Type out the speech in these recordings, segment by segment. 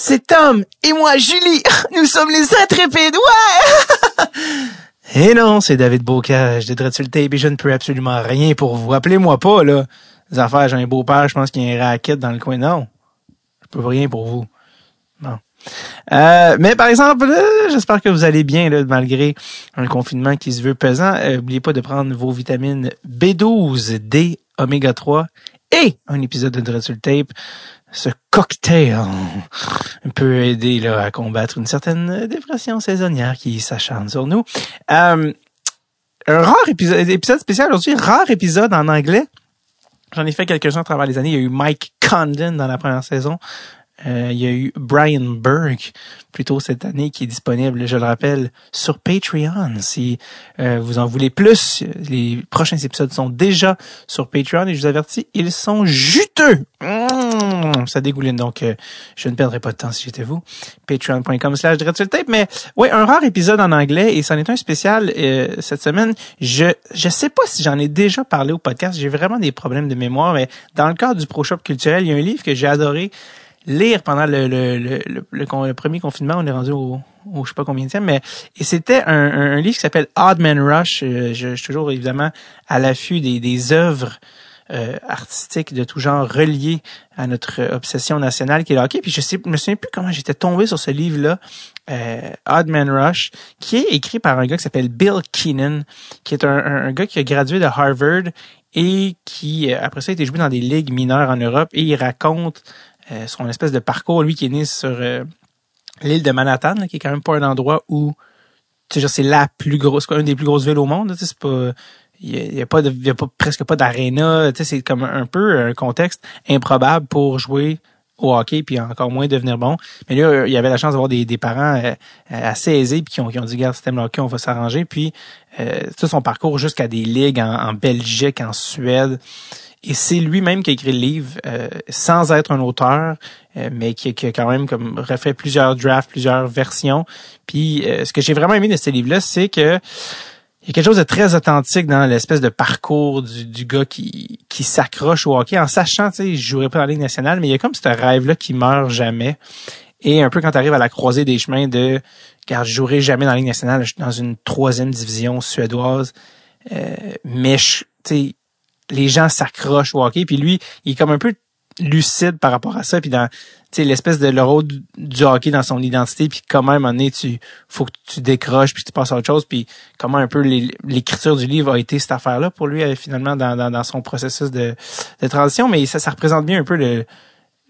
c'est Tom et moi, Julie. Nous sommes les intrépides, ouais! et non, c'est David Bocage de Dreadful Tape et je ne peux absolument rien pour vous. Appelez-moi pas, là. Les affaires, j'ai un beau-père, je pense qu'il y a un racket dans le coin. Non. Je peux rien pour vous. Bon. Euh, mais par exemple, j'espère que vous allez bien là, malgré un confinement qui se veut pesant. N'oubliez euh, pas de prendre vos vitamines B12, D, oméga 3 et un épisode de Dreadful Tape ce cocktail peut aider là, à combattre une certaine dépression saisonnière qui s'acharne sur nous. Euh, un rare épisode, épisode spécial aujourd'hui, rare épisode en anglais. J'en ai fait quelques-uns à travers les années. Il y a eu Mike Condon dans la première saison. Euh, il y a eu Brian Burke plutôt cette année qui est disponible, je le rappelle, sur Patreon. Si euh, vous en voulez plus, les prochains épisodes sont déjà sur Patreon et je vous avertis, ils sont juteux. Mmh, ça dégouline donc euh, je ne perdrai pas de temps si j'étais vous. Patreon.com slash tape. Mais ouais, un rare épisode en anglais et c'en est un spécial cette semaine. Je je sais pas si j'en ai déjà parlé au podcast. J'ai vraiment des problèmes de mémoire, mais dans le cadre du Pro Shop culturel, il y a un livre que j'ai adoré lire pendant le, le, le, le, premier confinement. On est rendu au, je sais pas combien de temps, mais et c'était un, livre qui s'appelle Odd Man Rush. Euh, je, je, suis toujours évidemment à l'affût des, des œuvres euh, artistiques de tout genre reliées à notre obsession nationale qui est le hockey. Puis je sais, me souviens plus comment j'étais tombé sur ce livre-là, euh, Odd Man Rush, qui est écrit par un gars qui s'appelle Bill Keenan, qui est un, un, gars qui a gradué de Harvard et qui, après ça, a été joué dans des ligues mineures en Europe et il raconte euh, son espèce de parcours, lui qui est né sur euh, l'île de Manhattan, qui est quand même pas un endroit où c'est la plus grosse, une des plus grosses villes au monde. C'est pas, il y, a, pas de, y a pas presque pas d'aréna. C'est comme un peu un contexte improbable pour jouer au hockey puis encore moins devenir bon. Mais là, il y avait la chance d'avoir des, des parents euh, assez aisés puis qui ont, qui ont dit regarde, système hockey, on va s'arranger. Puis euh, tout son parcours jusqu'à des ligues en, Belgique, en Suède. Et c'est lui-même qui a écrit le livre euh, sans être un auteur, euh, mais qui, qui, a quand même comme refait plusieurs drafts, plusieurs versions. Puis euh, ce que j'ai vraiment aimé de ce livre-là, c'est que il y a quelque chose de très authentique dans l'espèce de parcours du, du gars qui, qui s'accroche au hockey en sachant, tu sais, je jouerai pas dans la Ligue nationale, mais il y a comme ce rêve-là qui meurt jamais. Et un peu quand tu arrives à la croisée des chemins de car je jouerai jamais dans la Ligue nationale, je suis dans une troisième division suédoise. Euh, mais tu sais, les gens s'accrochent au hockey. Puis lui, il est comme un peu lucide par rapport à ça. Puis dans l'espèce de le rôle du hockey dans son identité. Puis comment à un moment tu faut que tu décroches puis tu passes à autre chose. Puis comment un peu l'écriture du livre a été cette affaire-là pour lui euh, finalement dans, dans, son processus de, de transition. Mais ça, ça représente bien un peu le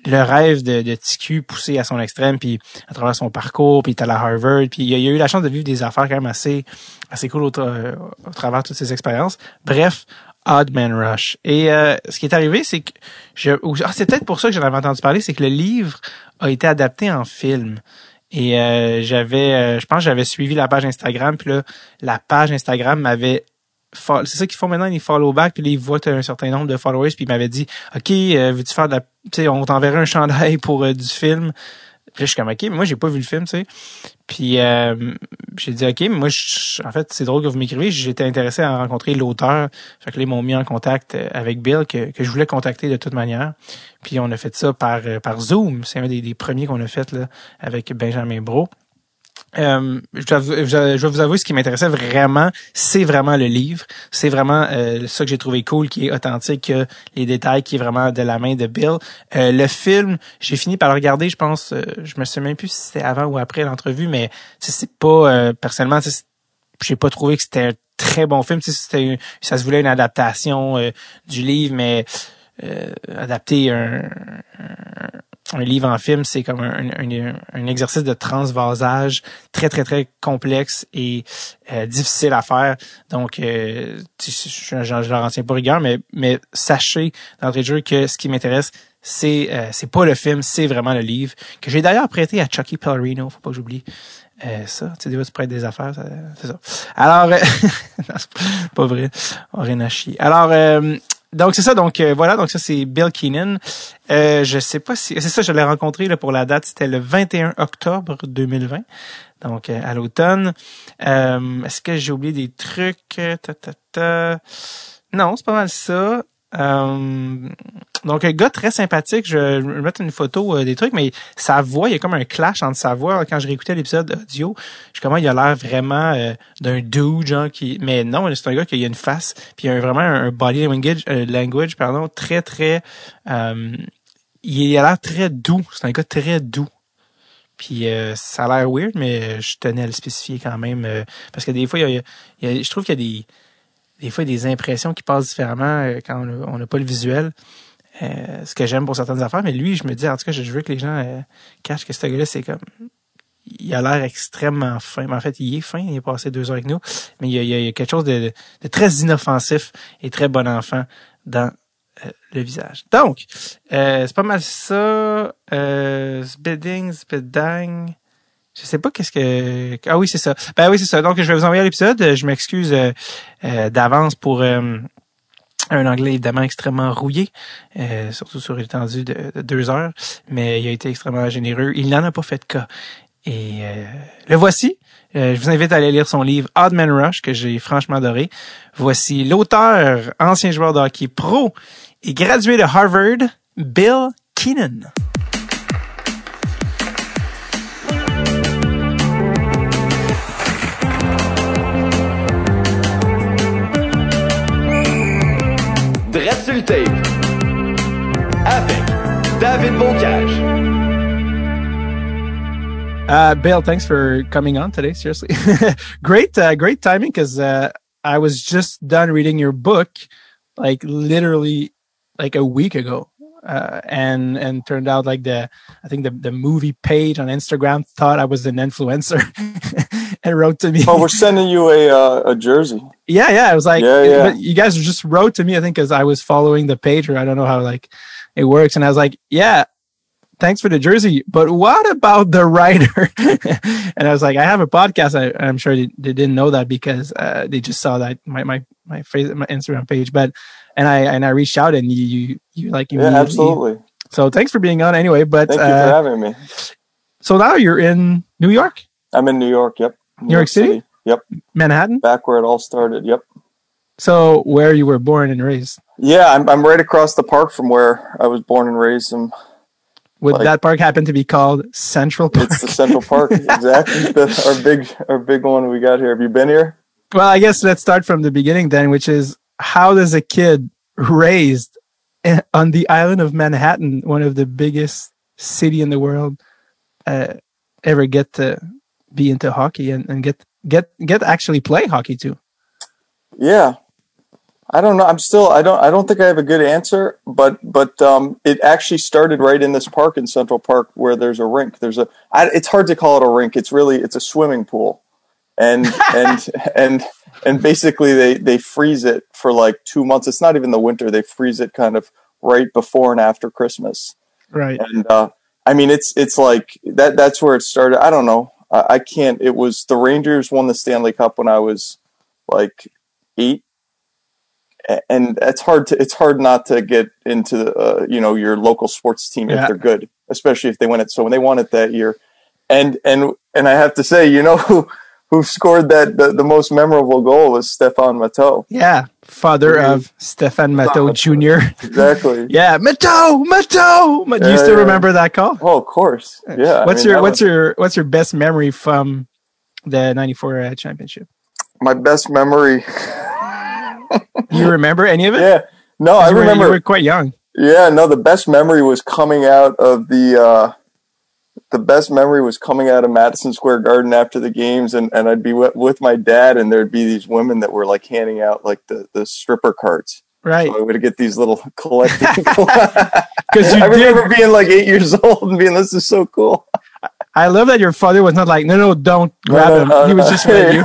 le rêve de, de TQ poussé à son extrême, puis à travers son parcours, puis il est à la Harvard, puis il a, a, eu la chance de vivre des affaires quand même assez assez cool au, au travers de toutes ces expériences. Bref, Odd Man Rush. Et euh, ce qui est arrivé, c'est que je, ah, c'est peut-être pour ça que j'en avais entendu parler, c'est que le livre a été adapté en film. Et euh, j'avais, euh, je pense, j'avais suivi la page Instagram, puis là, la page Instagram m'avait c'est ça qu'ils font maintenant, ils follow back, puis là, ils voient que un certain nombre de followers, puis ils m'avaient dit, OK, veux-tu faire de la... Tu sais, on t'enverrait un chandail pour du film. Puis là, je suis comme, OK, mais moi, j'ai pas vu le film, tu sais. Puis euh, j'ai dit, OK, mais moi, je, en fait, c'est drôle que vous m'écrivez. J'étais intéressé à rencontrer l'auteur. Fait que là, ils m'ont mis en contact euh, avec Bill, que, que je voulais contacter de toute manière. Puis on a fait ça par, euh, par Zoom. C'est un des, des premiers qu'on a fait là, avec Benjamin Bro. Euh, je, vais vous avouer, ce qui m'intéressait vraiment, c'est vraiment le livre. C'est vraiment euh, ça que j'ai trouvé cool, qui est authentique, les détails, qui est vraiment de la main de Bill. Euh, le film, j'ai fini par le regarder, je pense, euh, je me souviens plus si c'était avant ou après l'entrevue, mais c'est pas, personnellement, j'ai pas trouvé que c'était un très bon film. C'était, ça se voulait une adaptation du livre, mais adapter un, un livre en film, c'est comme un, exercice de transvasage très, très, très complexe et euh, difficile à faire. Donc, euh, je ne leur retiens pas rigueur, mais, mais sachez d'entrée de jeu que ce qui m'intéresse, c'est euh, c'est pas le film, c'est vraiment le livre, que j'ai d'ailleurs prêté à Chucky Pellerino, faut pas que j'oublie. Euh, ça, tu sais, tu prêtes des affaires, c'est ça. Alors, pas vrai, rien à chier. Alors, donc c'est ça, donc euh, voilà, donc ça c'est Bill Keenan. Euh, je sais pas si c'est ça, je l'ai rencontré là, pour la date, c'était le 21 octobre 2020, donc euh, à l'automne. Euh, est-ce que j'ai oublié des trucs? Ta, ta, ta. Non, c'est pas mal ça. Euh, donc, un gars très sympathique. Je vais mettre une photo euh, des trucs, mais sa voix, il y a comme un clash entre sa voix. Quand je réécoutais l'épisode audio, je comment il a l'air vraiment euh, d'un dude, genre, qui... Mais non, c'est un gars qui a une face, puis il a vraiment un body language, language pardon, très, très... il a l'air très doux. C'est un gars très doux. Puis ça a l'air weird, mais je tenais à le spécifier quand même. parce que des fois, il y a, je trouve qu'il y a des des fois, il y a des impressions qui passent différemment euh, quand on n'a pas le visuel. Euh, ce que j'aime pour certaines affaires, mais lui, je me dis, en tout cas, je veux que les gens euh, cachent que ce gars-là, c'est comme il a l'air extrêmement fin. Mais en fait, il est fin, il est passé deux heures avec nous, mais il y a, quelque chose de, très inoffensif et très bon enfant dans le visage. Donc, c'est pas mal ça. Euh, Spidding, Spiddang. Je sais pas qu'est-ce que. Ah oui, c'est ça. Ben oui, c'est ça. Donc, je vais vous envoyer l'épisode. Je m'excuse euh, euh, d'avance pour euh, un anglais évidemment extrêmement rouillé, surtout sur l'étendue de, de, deux heures, mais il a été extrêmement généreux. Il n'en a pas fait de cas. Et le voici. je vous invite à aller lire son livre Odd Man Rush, que j'ai franchement adoré. Voici l'auteur, ancien joueur de hockey pro et gradué de Harvard, Bill Keenan. Avec David Bocage. Uh, Bill, thanks for coming on today. Seriously, great, uh, great timing because uh, I was just done reading your book, like literally like a week ago, uh, and and turned out like the I think the the movie page on Instagram thought I was an influencer and wrote to me. Oh, we're sending you a uh, a jersey. Yeah, yeah. It was like, yeah, yeah. you guys just wrote to me. I think because I was following the page, or I don't know how like it works, and I was like, yeah. Thanks for the jersey, but what about the writer? and I was like, I have a podcast. I, am sure they, they, didn't know that because uh, they just saw that my my my, face, my Instagram page. But and I and I reached out and you you, you like you yeah absolutely. So thanks for being on anyway. But thank you uh, for having me. So now you're in New York. I'm in New York. Yep. New, York, City? City? Yep. Manhattan? Back where it all started. Yep. So where you were born and raised? Yeah, I'm I'm right across the park from where I was born and raised. And would like, that park happen to be called Central Park? It's the Central Park, exactly. our big our big one we got here. Have you been here? Well, I guess let's start from the beginning then, which is how does a kid raised on the island of Manhattan, one of the biggest city in the world, uh, ever get to be into hockey and, and get get get actually play hockey too? Yeah, I don't know. I'm still. I don't. I don't think I have a good answer. But but um, it actually started right in this park in Central Park where there's a rink. There's a. I, it's hard to call it a rink. It's really it's a swimming pool, and and and and basically they they freeze it for like two months. It's not even the winter. They freeze it kind of right before and after Christmas. Right. And uh, I mean, it's it's like that. That's where it started. I don't know. I, I can't. It was the Rangers won the Stanley Cup when I was like eight, and it's hard to it's hard not to get into uh, you know your local sports team yeah. if they're good, especially if they win it. So when they won it that year, and and and I have to say, you know who who scored that the, the most memorable goal was Stéphane Matteau. Yeah, father mm-hmm. of Stefan Matteau Jr. Exactly. yeah, Matteau, Matteau. Do you still remember that call? Oh, of course. Yeah. What's I mean, your what's was... your what's your best memory from the '94 uh, championship? My best memory. you remember any of it? Yeah. No, I remember. you were quite young. Yeah, no. The best memory was coming out of the. Uh, the best memory was coming out of Madison Square Garden after the games, and, and I'd be with, with my dad, and there'd be these women that were like handing out like the, the stripper cards. Right. So I would get these little collecting. Because I remember did. being like eight years old and being, "This is so cool." I love that your father was not like, "No, no, don't grab no, no, him." No, he was just with you.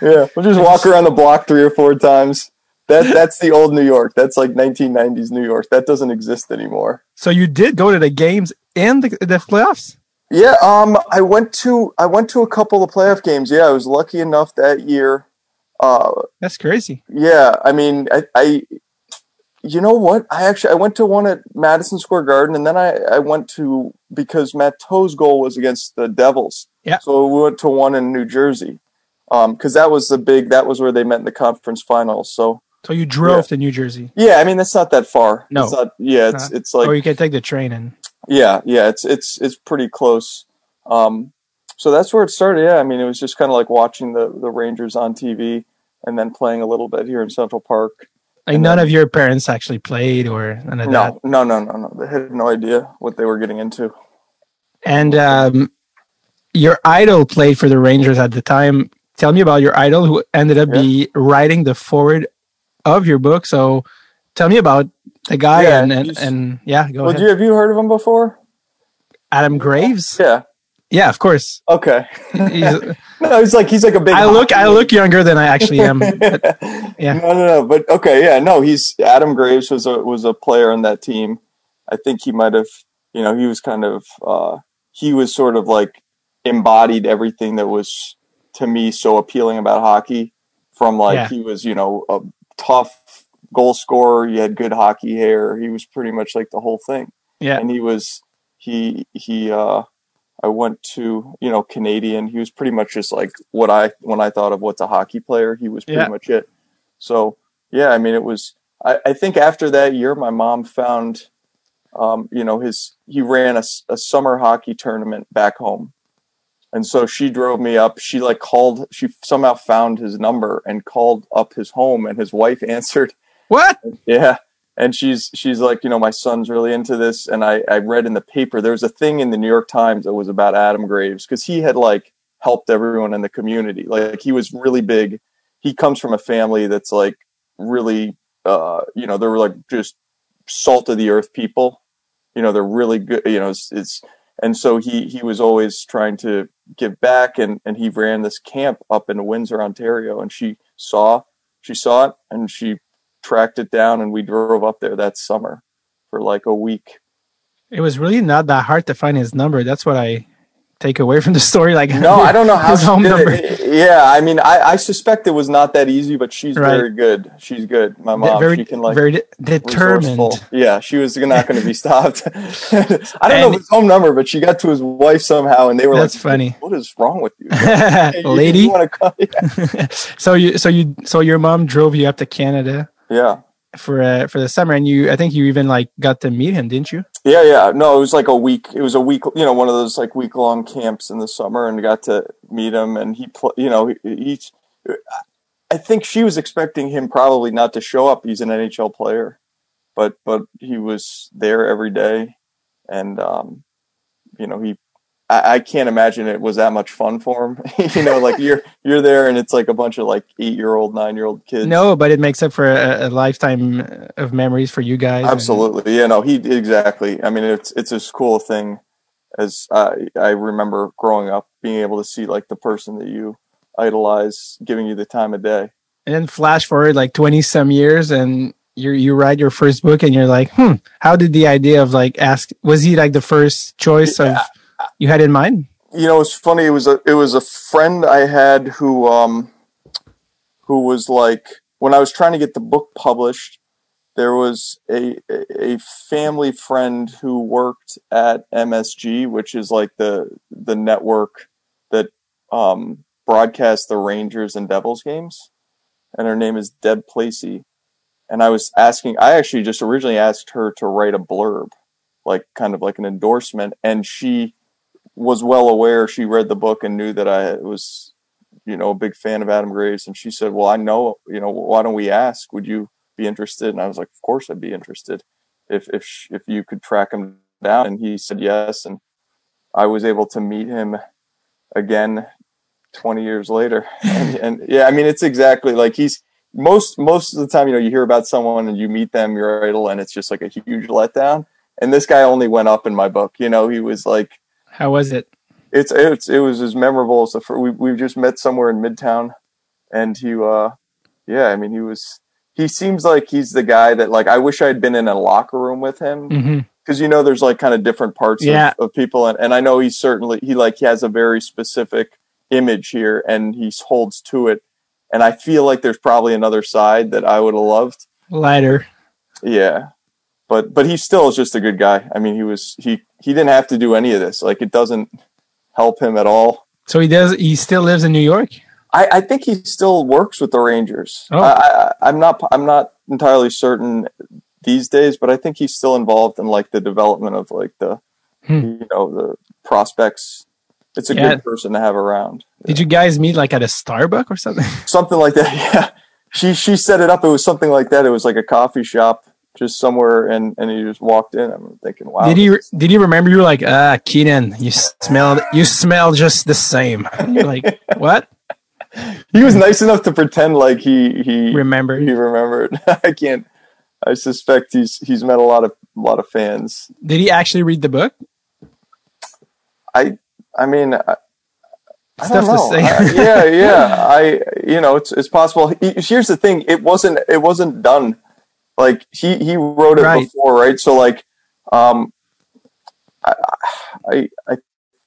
Yeah, we'll just walk around the block three or four times. That that's the old New York. That's like 1990s New York. That doesn't exist anymore. So you did go to the games and the, the playoffs. Yeah, um, I went to I went to a couple of playoff games. Yeah, I was lucky enough that year. Uh, That's crazy. Yeah, I mean, I, I, you know what? I actually I went to one at Madison Square Garden, and then I I went to because Matteau's goal was against the Devils. Yeah. So we went to one in New Jersey, um, because that was the big that was where they met in the conference finals. So So you drove Yeah. to New Jersey, Yeah, I mean that's not that far. No. it's not, yeah, it's Uh, it's like or you can take the train and. Yeah, yeah, it's it's it's pretty close. Um, so that's where it started. Yeah, I mean, it was just kind of like watching the the Rangers on TV and then playing a little bit here in Central Park. Like none then- of your parents actually played or none of that. No, no, no, no, no. They had no idea what they were getting into. And um, your idol played for the Rangers at the time. Tell me about your idol who ended up Yeah. be writing the foreword of your book. So tell me about the guy Yeah, and, and, and yeah, go Well, ahead. you, have you heard of him before? Adam Graves. Yeah. Yeah, of course. Okay. He's- no, he's like he's like a big. I look I look younger than I actually am. but yeah. No, no, no. But okay, yeah, no. He's Adam Graves was a was a player on that team. I think he might have, you know, he was kind of, uh, he was sort of like embodied everything that was to me so appealing about hockey. From like Yeah. he was, you know, a tough goal scorer. He had good hockey hair. He was pretty much like the whole thing. Yeah. and he was he he. uh I went to you know Canadian. He was pretty much just like what I when I thought of what's a hockey player. He was pretty Yeah. much it. So yeah, I mean it was. I, I think after that year, my mom found, um, you know, his he ran a, a summer hockey tournament back home, and so she drove me up. She like called. She somehow found his number and called up his home, and his wife answered. What? Yeah. And she's she's like, you know, my son's really into this. And I, I read in the paper there was a thing in the New York Times that was about Adam Graves because he had like helped everyone in the community. Like he was really big. He comes from a family that's like really uh, you know, they were like just salt of the earth people. You know, they're really good you know, it's, it's and so he he was always trying to give back and, and he ran this camp up in Windsor, Ontario, and she saw she saw it and she tracked it down and we drove up there that summer for like a week. It was really not that hard to find his number. That's what I take away from the story. Like No, I don't know how his home number. it. Yeah, I mean, I, I suspect it was not that easy, but she's Right. very good. She's good. My mom, very she can like very de- determined. resourceful. Yeah, she was not going to be stopped. I don't know his home number, but she got to his wife somehow, and they were That's like, funny. "What is wrong with you, Hey, Lady. You? Yeah. so you so you so your mom drove you up to Canada yeah, for uh, for the summer, and you I think you even like got to meet him, didn't you? yeah, yeah. No, it was like a week. It was a week. You know, one of those like week long camps in the summer, and got to meet him. And he, pl- you know, he, he's. I think she was expecting him probably not to show up. He's an NHL player, but but he was there every day, and um, you know he. I, I can't imagine it was that much fun for him. you know, like you're you're there, and it's like a bunch of like eight year old, nine year old kids. No, but it makes up for a, a lifetime of memories for you guys. and- Absolutely, yeah, no, he exactly. I mean, it's it's as cool a thing as I I remember growing up, being able to see like the person that you idolize giving you the time of day. And then flash forward like twenty some years, and you you write your first book, and you're like, hmm, how did the idea of like ask was he like the first choice of you had in mind? You know, it's funny. It was a it was a friend I had who um who was like when I was trying to get the book published. There was a a family friend who worked at MSG, which is like the the network that um, broadcasts the Rangers and Devils games, and her name is Deb Placey. And I was asking, I actually just originally asked her to write a blurb, like kind of like an endorsement, and she was well aware. She read the book and knew that I was, you know, a big fan of Adam Graves, and she said, "Well, I know, you know, why don't we ask? Would you be interested?" And I was like, "Of course, I'd be interested if if if you could track him down." And he said yes, and I was able to meet him again 20 years later. And, and yeah, I mean, it's exactly like he's most most of the time, you know, you hear about someone and you meet them, your idol, and it's just like a huge letdown. And this guy only went up in my book. You know, he was like How was it? it's it's it was as memorable as the fir- we we just met somewhere in Midtown, and he uh yeah I mean he was he seems like he's the guy that like I wish I'd been in a locker room with him because you know there's like kind of different parts Yeah. of, of people and, and I know he's certainly he like he has a very specific image here and he holds to it and I feel like there's probably another side that I would have loved Lighter. yeah but but he still is just a good guy I mean he was he he didn't have to do any of this like it doesn't help him at all So he does. He still lives in New York. I, I think he still works with the Rangers. Oh. I, I, I'm not. I'm not entirely certain these days, but I think he's still involved in like the development of like the, Hmm. you know, the prospects. It's a Yeah. good person to have around. Did you guys meet like at a Starbucks or something? Something like that. Yeah. She she set it up. It was something like that. It was like a coffee shop just somewhere, and and he just walked in. I'm thinking, wow. did you did you remember you were like ah Keenan you smell you smell just the same you're like what He was nice enough to pretend like he he remember he remembered. I can't. I suspect he's he's met a lot of a lot of fans. did he actually read the book I I mean, I, I Stuff don't to say. I- yeah, yeah. I you know, it's it's possible. He, here's the thing: it wasn't it wasn't done. Like he he wrote it Right. before, right? So like, um, I I I,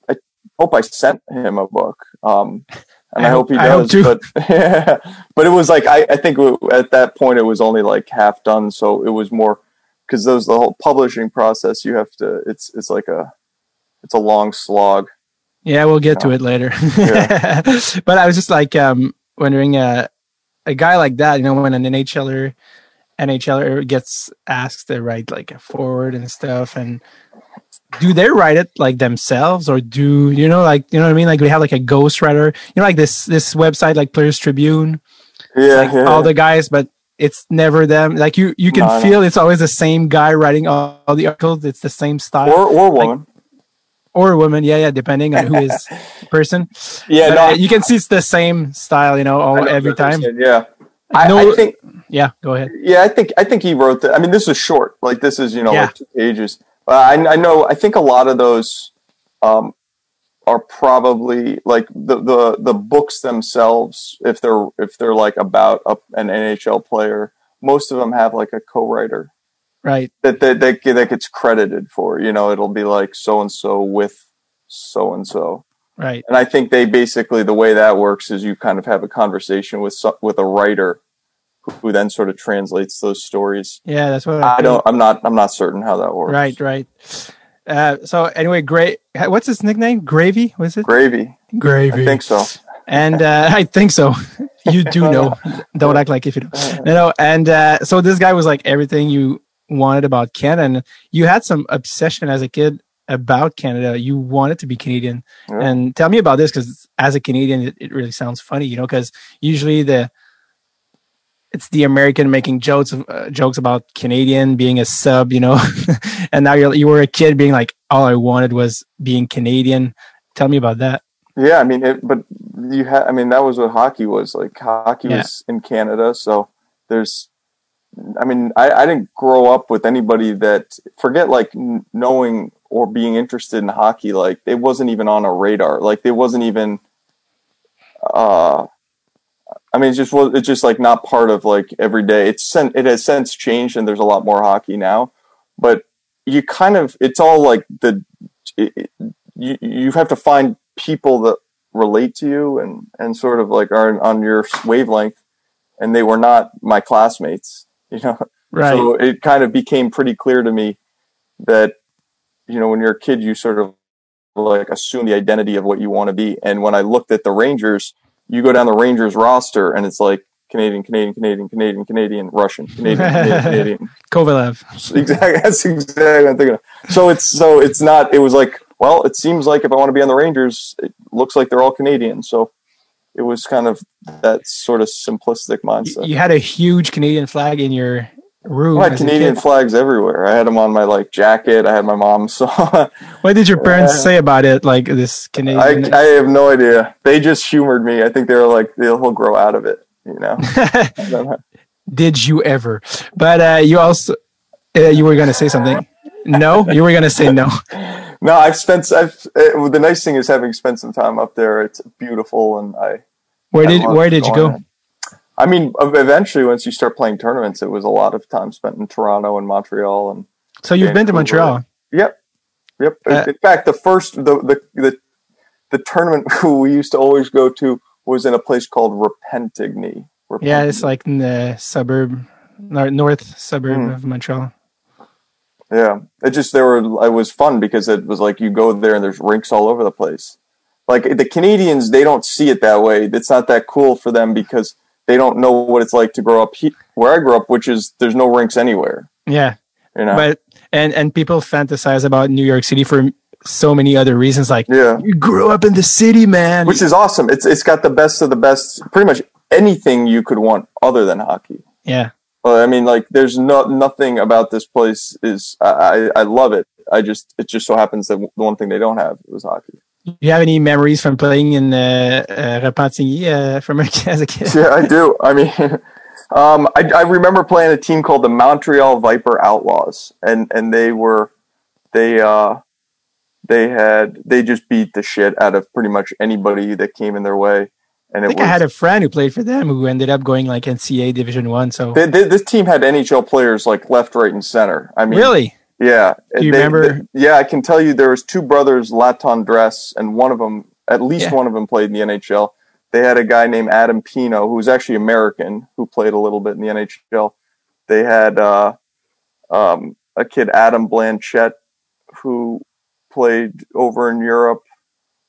I hope I sent him a book. Um. And I, I hope he hope- hope does, too. but but it was like I, I think at that point it was only like half done, so it was more because those the whole publishing process you have to it's it's like a it's a long slog. Yeah, we'll get to it later. Yeah. but I was just like um, wondering, uh, a guy like that, you know, when an NHLer, NHLer gets asked to write like a foreword and stuff, and do they write it like themselves, or do you know, like you know what I mean? Like we have like a ghostwriter, you know, like this this website like Players Tribune, Yeah, like yeah. all the guys, but it's never them. Like you you can No, no. feel it's always the same guy writing all, all the articles. It's the same style, or or woman. or a woman. Yeah, yeah, depending on who is person. yeah, But, no, uh, you can see it's the same style, you know, all, know every time. Yeah, I, No- I think Yeah, go ahead. yeah, I think I think he wrote that. I mean, this is short. Like this is you know Yeah. like two pages. Uh, I I know. I think a lot of those um, are probably like the, the the books themselves. If they're if they're like about a, an NHL player, most of them have like a co-writer Right. that that that, that gets credited for. You know, it'll be like so and so with so and so. Right. And I think they basically the way that works is you kind of have a conversation with with a writer who, then sort of translates those stories. Yeah, that's what I, I don't. I'm not. I'm not certain how that works. Right, right. Uh, so anyway, great. What's his nickname? Gravy, was it? Gravy. Gravy. I think so. And uh, I think so. You do know. don't act like if you don't. No, no. And uh, so this guy was like everything you wanted about Canada. And you had some obsession as a kid about Canada. You wanted to be Canadian. Yeah. And tell me about this because as a Canadian, it, it really sounds funny, you know, because usually the it's the American making jokes uh, jokes about Canadian being a sub, you know, and now you're you were a kid being like, all I wanted was being Canadian. Tell me about that. Yeah, I mean, it, but you had. I mean, that was what hockey was like. Hockey Yeah. was in Canada, so there's. I mean, I, I didn't grow up with anybody that forget like knowing or being interested in hockey. Like it wasn't even on a radar. Like it wasn't even. Uh, I mean, it's just was it's just like not part of like every day. It's sen- it has since changed, and there's a lot more hockey now. But you kind of it's all like the it, it- you you have to find people that relate to you and and sort of like are on your wavelength, and they were not my classmates. You know, Right. so it kind of became pretty clear to me that you know when you're a kid you sort of like assume the identity of what you want to be and when i looked at the rangers you go down the rangers roster and it's like canadian canadian canadian canadian canadian russian canadian canadian, canadian. Kovalev. exactly that's exactly what i'm thinking of so it's so it's not it was like well it seems like if i want to be on the rangers it looks like they're all canadian so it was kind of that sort of simplistic mindset You had a huge Canadian flag in your room. I had Canadian flags everywhere. I had them on my like jacket. I had my mom's. So What did your parents say about it? Like this Canadian. I have no idea. They just humored me. I think they were like, they'll grow out of it. You know. Know. did you ever? But uh, you also uh, you were gonna say something. No, you were gonna say no. no, I've spent. I've. Uh, the nice thing is having spent some time up there. It's beautiful, and I. Where I did Where did you go? I mean, eventually, once you start playing tournaments, it was a lot of time spent in Toronto and Montreal, and So you've been to Montreal. Yep. Yep. Uh, in fact, the first the, the the the tournament we used to always go to was in a place called Repentigny. Yeah, it's like in the suburb, north suburb Mm. of Montreal. yeah. It just there were it was fun because it was like you go there and there's rinks all over the place. like the Canadians, they don't see it that way. It's not that cool for them because they don't know what it's like to grow up he- where I grew up, which is there's no rinks anywhere. Yeah, You know, but and and people fantasize about New York City for so many other reasons. Like yeah, you grew up in the city, man. which is awesome. It's it's got the best of the best. Pretty much anything you could want other than hockey. yeah, Well, I mean, like, there's no nothing about this place is I, I I love it. I just it just so happens that the one thing they don't have was hockey. Do you have any memories from playing in uh, uh, Repentigny uh, from as a kid? Yeah, I do. I mean, um, I, I remember playing a team called the Montreal Viper Outlaws, and and they were they uh they had they just beat the shit out of pretty much anybody that came in their way, and I it think was. I had a friend who played for them who ended up going like NCAA Division One. So they, they, this team had NHL players like left, right, and center. I mean, really, Yeah. Do you They- remember- they- yeah, I can tell you there was two brothers, Latendresse, and one of them, at least Yeah. one of them played in the NHL. They had a guy named Adam Pineault, who was actually American, who played a little bit in the NHL. They had uh, um, a kid, Adam Blanchette, who played over in Europe.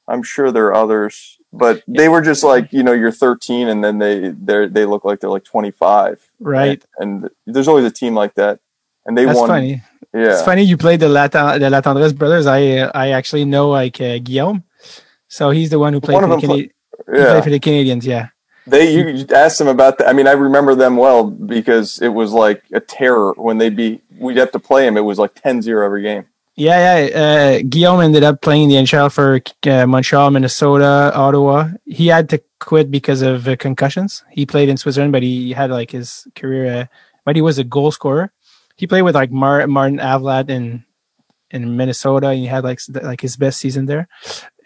I'm sure there are others, but they were just like you know you're 13 and then they they they look like they're like 25, right? And, and there's always a team like that, and they That's won. funny. Yeah, It's funny you played the Latan the Latendresse brothers. I uh, I actually know like uh, Guillaume, so he's the one who played One for the, Cana- he yeah. played for the Canadiens. Yeah, They you you asked them about that. I mean, I remember them well because it was like a terror when they'd be. We'd have to play them. It was like 10-0 every game. yeah, yeah. Uh, Guillaume ended up playing the NHL for uh, Montreal, Minnesota, Ottawa. He had to quit because of uh, concussions. He played in Switzerland, but he had like his career. Uh, but he was a goal scorer. He played with like Mar- Martin Avlat in in Minnesota. And he had like like his best season there.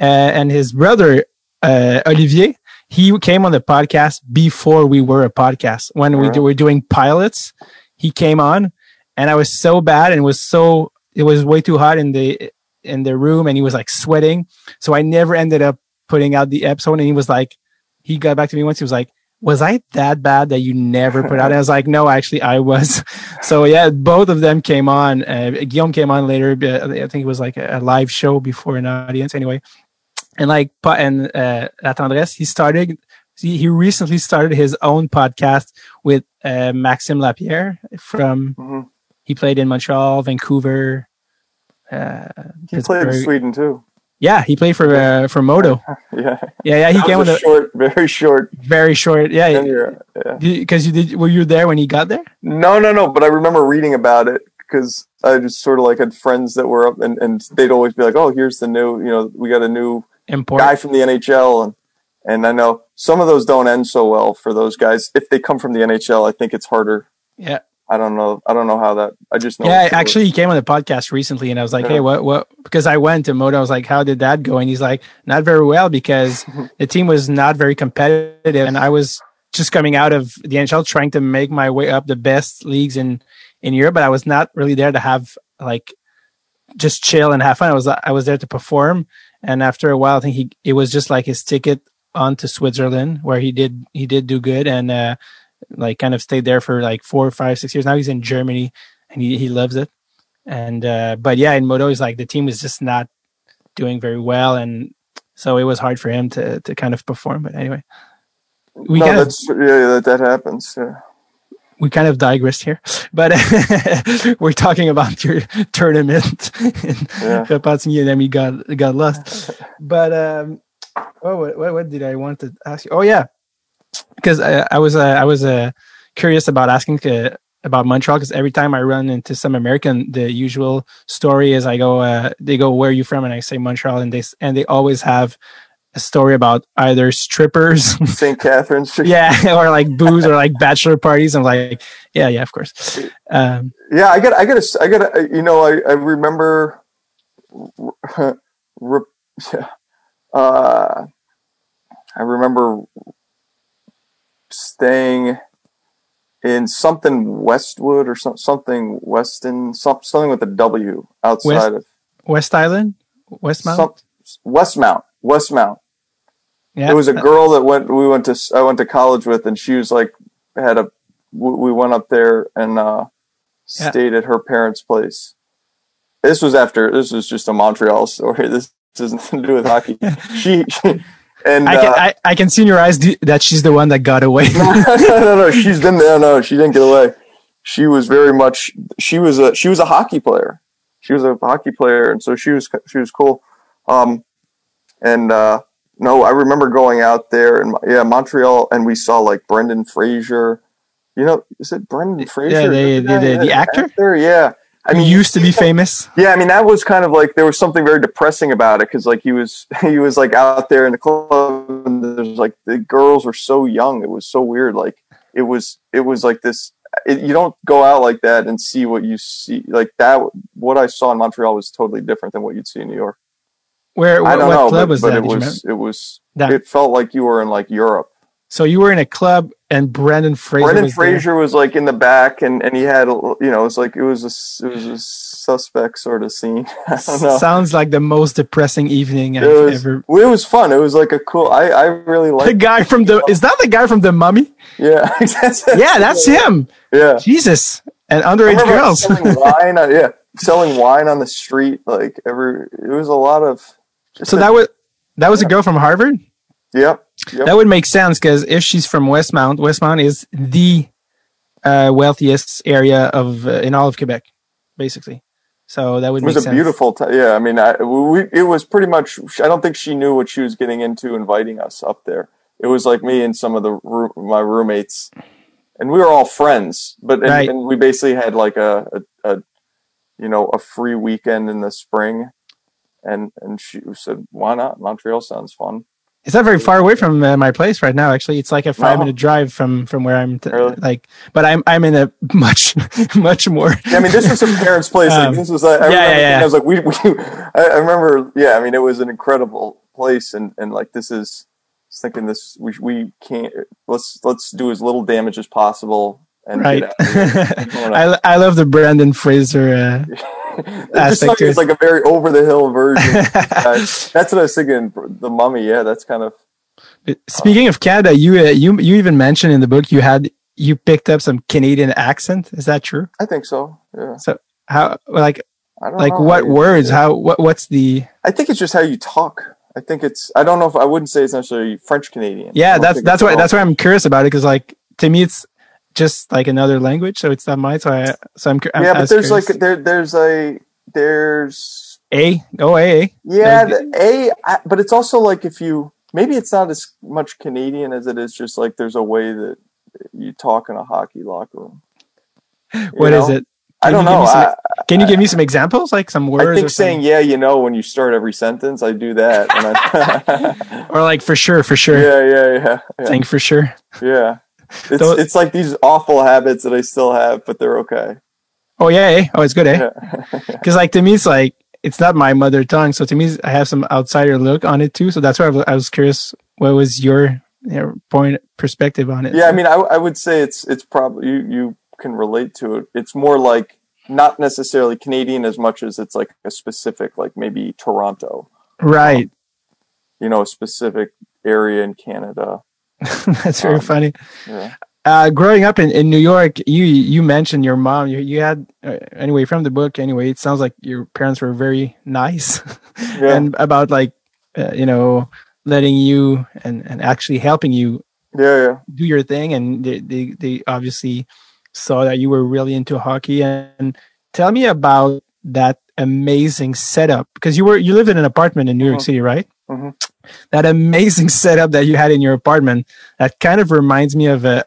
Uh, and his brother uh, Olivier, he came on the podcast before we were a podcast. When we Alright. do, were doing pilots, he came on, and I was so bad and was so it was way too hot in the in the room, and he was like sweating. So I never ended up putting out the episode. And he was like, he got back to me once. He was like. Was I that bad that you never put out? And I was like, no, actually, I was. So yeah, both of them came on. Uh, Guillaume came on later. I think it was like a, live show before an audience. Anyway, and like and uh, Latendresse, he started. He, recently started his own podcast with uh, Maxime Lapierre from. Mhm. He played in Montreal, Vancouver. Uh, He played in Sweden too. Yeah, he played for uh, for Modo. Yeah, Yeah, yeah, he That came with a short, very short very short. Yeah, tenure. Yeah. because you did. Were you there when he got there? No, no, no. But I remember reading about it because I just sort of like had friends that were up, and, and they'd always be like, "Oh, here's the new. You know, we got a new Import. guy from the NHL," and and I know some of those don't end so well for those guys if they come from the NHL. I think it's harder. Yeah. I don't know. I don't know how that. I just know. Yeah, actually, he came on the podcast recently, and I was like, Yeah. "Hey, what, what?" Because I went to Modo. I was like, "How did that go?" And he's like, "Not very well because the team was not very competitive, and I was just coming out of the NHL, trying to make my way up the best leagues in in Europe, but I was not really there to have like just chill and have fun. I was I was there to perform, and after a while, I think he it was just like his ticket on to Switzerland, where he did he did do good, and uh, like kind of stayed there for like four, five, six years. Now he's in Germany and he, he loves it. And uh, but yeah, in Modo he's like the team was just not doing very well, and so it was hard for him to to kind of perform. But anyway, we no, kind of that's yeah, that that happens. Yeah. we kind of digressed here, but we're talking about your tournament in Yeah. And then we got got lost. But um, oh, what, what what did I want to ask you? Oh yeah, because I, I was uh, I was uh, curious about asking uh, about Montreal because every time I run into some American, the usual story is I go uh, they go where are you from and I say Montreal and they and they always have a story about either strippers St. Catharines. Street. yeah or like booze or like bachelor parties i'm like yeah yeah of course um Yeah, I got, I got, I got, you know, I, I remember, re- uh, I remember staying in something Westwood or some, something Weston, some, something with a W outside of west island westmount some, Westmount, Westmount. yeah There was a girl that went, we went to, I went to college with, and she was like, had a, we we went up there and, uh, Yeah. stayed at her parents' place. This was after, this was just a Montreal story. This has nothing to do with hockey. She, she and I can uh, I, I can see in your eyes that she's the one that got away. no, no, no. She's been there. No, she didn't get away. She was very much. She was a. She was a hockey player. She was a hockey player, and so she was. She was cool. Um, and uh, no, I remember going out there and yeah, Montreal, and we saw like Brendan Fraser. You know, is it Brendan Fraser? Yeah, the- the- the- the actor? Yeah. I mean, used to be famous. yeah, I mean that was kind of like there was something very depressing about it because like he was he was like out there in the club and there's like the girls were so young it was so weird like it was it was like this it, you don't go out like that and see what you see like that what I saw in Montreal was totally different than what you'd see in New York. Where I don't what know, club but, was but that? it Did you was it was That- it felt like you were in like Europe. So you were in a club and Brendan Fraser. Brendan was there. Fraser was like in the back and and he had a- you know it was like it was a it was a suspect sort of scene. I don't know. Sounds like the most depressing evening I've was, ever. well, it was fun. It was like a cool. I, I really like The guy from the is that the guy from the Mummy? Yeah, that's. Yeah, that's him. Yeah, Jesus, and underage girls. selling wine. On, yeah, selling wine on the street. Like every, it was a lot of. so that was that was a girl from Harvard. Yep. Yep. That would make sense because if she's from Westmount, Westmount is the uh, wealthiest area of uh, in all of Quebec, basically. So that would it was a sense. beautiful time. Yeah, I mean, I, we, it was pretty much. I don't think she knew what she was getting into inviting us up there. It was like me and some of the my roommates, and we were all friends. But and, Right. and we basically had like a, a, a, you know, a free weekend in the spring, and and she said, "Why not? Montreal sounds fun." It's not very far away from uh, my place right now. Actually, it's like a five No. minute drive from from where I'm. T- Really? Like, but I'm I'm in a much much more. Yeah, I mean, this was some parents' place. Like, Um, this was. I, I yeah, remember yeah, yeah. I was like, we. we I, remember. Yeah, I mean, it was an incredible place, and and like this is. I was thinking this. We we can't. Let's let's do as little damage as possible and Right. get out. Of here. You know, I, I love the Brendan Fraser. Uh, just aspect struck to me it. as like a very over the hill version. Uh, that's what I was thinking. The Mummy. Yeah, that's kind of. Speaking of Canada, you uh, you you even mentioned in the book you had you picked up some Canadian accent. Is that true? I think so. Yeah. So how like I don't like know. what words? How what what's the? I think it's just how you talk. I think it's. I don't know if I wouldn't say it's necessarily French Canadian. Yeah, that's that's why that's why I'm curious about it because like to me it's just like another language, so it's not mine. So I so I'm, I'm yeah, but there's curious. like there there's a there's a oh a yeah Like- the a I, but it's also like if you maybe it's not as much Canadian as it is just like there's a way that you talk in a hockey locker room. What is know? it? I Can don't you give know. me some- I, Can you give me some examples, like some words? I think saying yeah, you know, when you start every sentence, I do that. And I, or like for sure, for sure, yeah, yeah, yeah, yeah. saying for sure. yeah. It's it's like these awful habits that I still have, but they're okay. Oh yeah, eh? oh it's good, eh? Because like to me, it's like it's not my mother tongue, so to me, I have some outsider look on it too. So that's why I was, curious. What was your you know, point perspective on it? Yeah, I mean, I, I would say it's it's probably you you can relate to it. It's more like not necessarily Canadian as much as it's like a specific, like maybe Toronto, right. you know, a specific area in Canada. that's very Um, funny. Yeah, Uh, growing up in, in New York, you you mentioned your mom. You you had uh, anyway from the book. Anyway, it sounds like your parents were very nice yeah, and about like uh, you know letting you and and actually helping you yeah, yeah. do your thing and they, they, they obviously saw that you were really into hockey and tell me about that amazing setup because you were you lived in an apartment in new york Mhm. city right Mhm. That amazing setup that you had in your apartment that kind of reminds me of uh,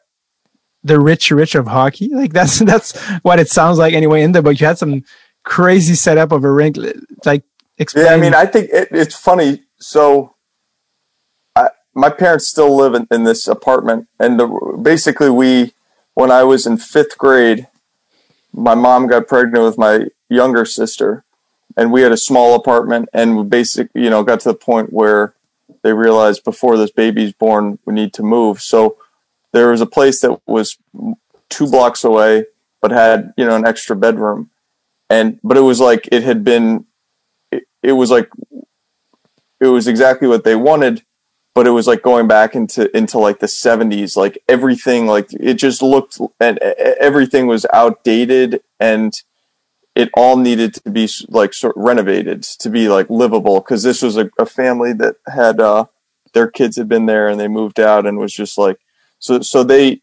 the rich rich of hockey like that's that's what it sounds like anyway in the book you had some crazy setup of a rink like explain Yeah, I mean, I think it, it's funny. So, I, my parents still live in, in this apartment, and the, basically, we when I was in fifth grade, my mom got pregnant with my younger sister, and we had a small apartment, and we basically, you know, got to the point where they realized before this baby's born, we need to move. So, there was a place that was two blocks away, but had you know an extra bedroom, and but it was like it had been it, it was like it was exactly what they wanted but it was like going back into into like the 70s like everything like it just looked and everything was outdated and it all needed to be like sort renovated to be like livable because this was a, a family that had uh, their kids had been there and they moved out and was just like so so they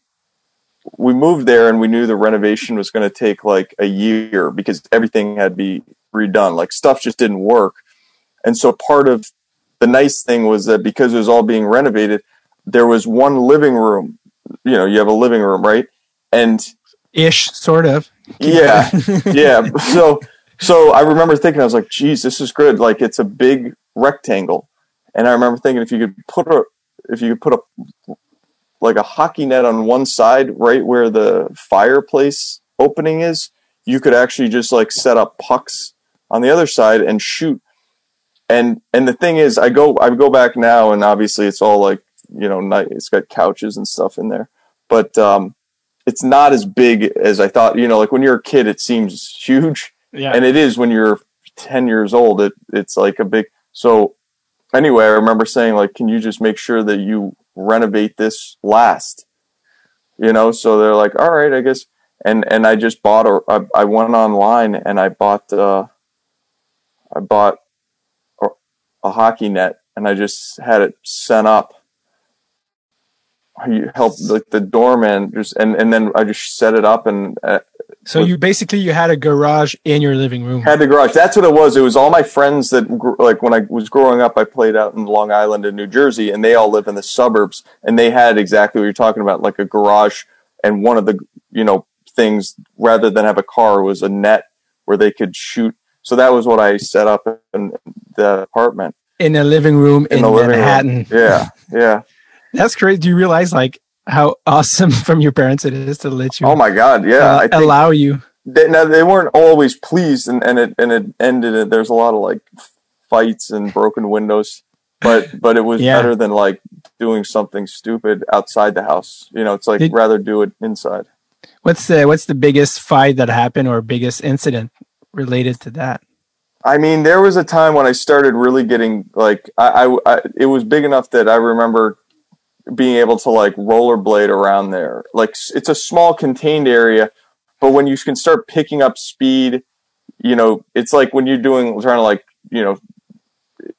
we moved there and we knew the renovation was going to take like a year because everything had to be redone like stuff just didn't work. And so part of the nice thing was that because it was all being renovated there was one living room you know you have a living room right? And ish sort of. Yeah. Yeah. So so i remember thinking i was like geez this is good. Like it's a big rectangle. And i remember thinking if you could put a if you could put a like a hockey net on one side right where the fireplace opening is you could actually just like set up pucks on the other side and shoot. And and the thing is i go i go back now and obviously it's all like you know nice it's got couches and stuff in there. But um it's not as big as I thought. You know, like when you're a kid, it seems huge, yeah and it is when you're 10 years old. It it's like a big. So anyway, I remember saying like, can you just make sure that you renovate this last? You know, so they're like, all right, I guess. And and I just bought a. I, I went online and I bought. uh I bought a, a hockey net and I just had it sent up you helped like the doorman just and and then I just set it up and uh, so you basically you had a garage in your living room had the garage. That's what it was. It was all my friends that like when I was growing up, I played out in Long Island in New Jersey, and they all live in the suburbs, and they had exactly what you're talking about, like a garage. And one of the you know things rather than have a car was a net where they could shoot. So that was what I set up in the apartment in a living room in, in Manhattan. room. Yeah, yeah. That's crazy. Do you realize like how awesome from your parents it is to let you Oh my God, yeah. uh, I think, allow you? they, now they weren't always pleased, and, and it and it ended. It, there's a lot of like fights and broken windows, but but it was Yeah. better than like doing something stupid outside the house. You know, it's like Did- rather do it inside. What's the what's the biggest fight that happened or biggest incident related to that? I mean, there was a time when I started really getting like I, I, I it was big enough that I remember being able to like rollerblade around there. Like it's a small contained area, but when you can start picking up speed, you know, it's like when you're doing trying to like you know,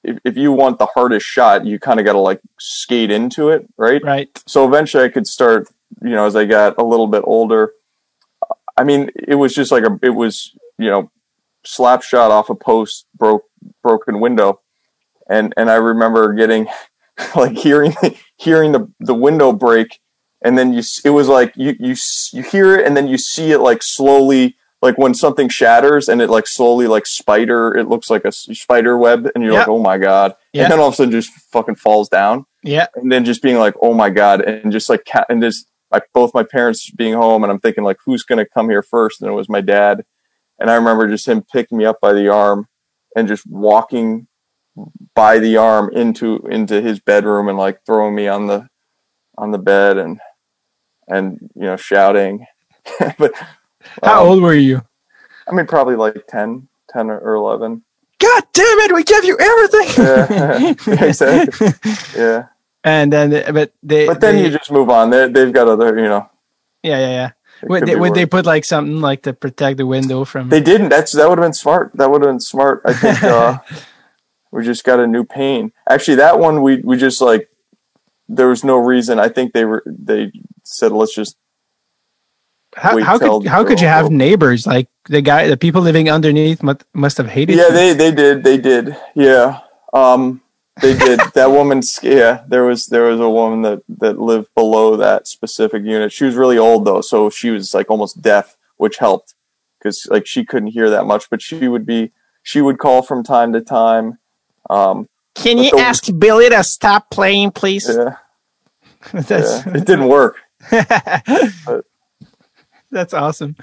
if, if you want the hardest shot, you kind of got to like skate into it, right? Right. so eventually I could start, you know, as I got a little bit older. I mean, it was just like a, it was, you know, slap shot off a post, broke, broken window. And, and I remember getting like hearing, hearing the, the window break. And then you, it was like you, you, you hear it and then you see it like slowly, like when something shatters and it like slowly like spider, it looks like a spider web and you're like, oh my God. Yeah. And then all of a sudden just fucking falls down Yeah. and then just being like, oh my god, and just like cat and just like both my parents being home, and I'm thinking like, who's gonna come here first? And it was my dad, and I remember just him picking me up by the arm and just walking by the arm into into his bedroom and like throwing me on the on the bed and and you know shouting, but How um, old were you? I mean, probably like 10, 10 or, or eleven. God damn it! We give you everything. Yeah, exactly. Yeah, And then, but they, but then they- you just move on. They they've got other, you know. yeah, yeah, yeah. Would they, would they put like something like to protect the window from? They didn't. That's that would have been smart. That would have been smart. I think uh, we just got a new pane. Actually, that one we we just like there was no reason. I think they were they said let's just how how could how could you have neighbors like the guy the people living underneath must must have hated yeah you. they they did they did yeah um they did that woman yeah there was there was a woman that that lived below that specific unit. She was really old though, so she was like almost deaf, which helped because like she couldn't hear that much, but she would be she would call from time to time. Um, Can you the- ask Billy to stop playing, please? yeah, yeah, it didn't work. That's awesome.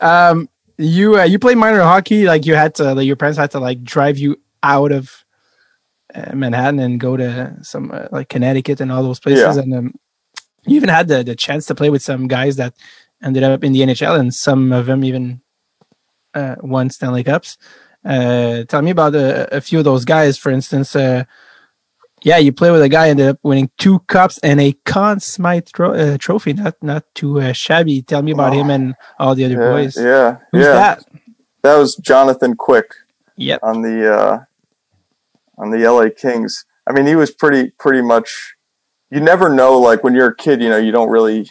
Um, you uh, you played minor hockey like you had to like your parents had to like drive you out of uh, Manhattan and go to some uh, like Connecticut and all those places Yeah. and um, you even had the the chance to play with some guys that ended up in the NHL and some of them even uh, won Stanley Cups. Uh, tell me about a, a few of those guys. For instance, uh, yeah, you play with a guy ended up winning two cups and a Conn Smythe tro- uh, trophy. Not not too uh, shabby. Tell me about Oh. him and all the other Yeah, boys. yeah, Who's yeah. that? that was Jonathan Quick Yep. on the uh, on the LA Kings. I mean, he was pretty pretty much. You never know. Like when you're a kid, you know, you don't really,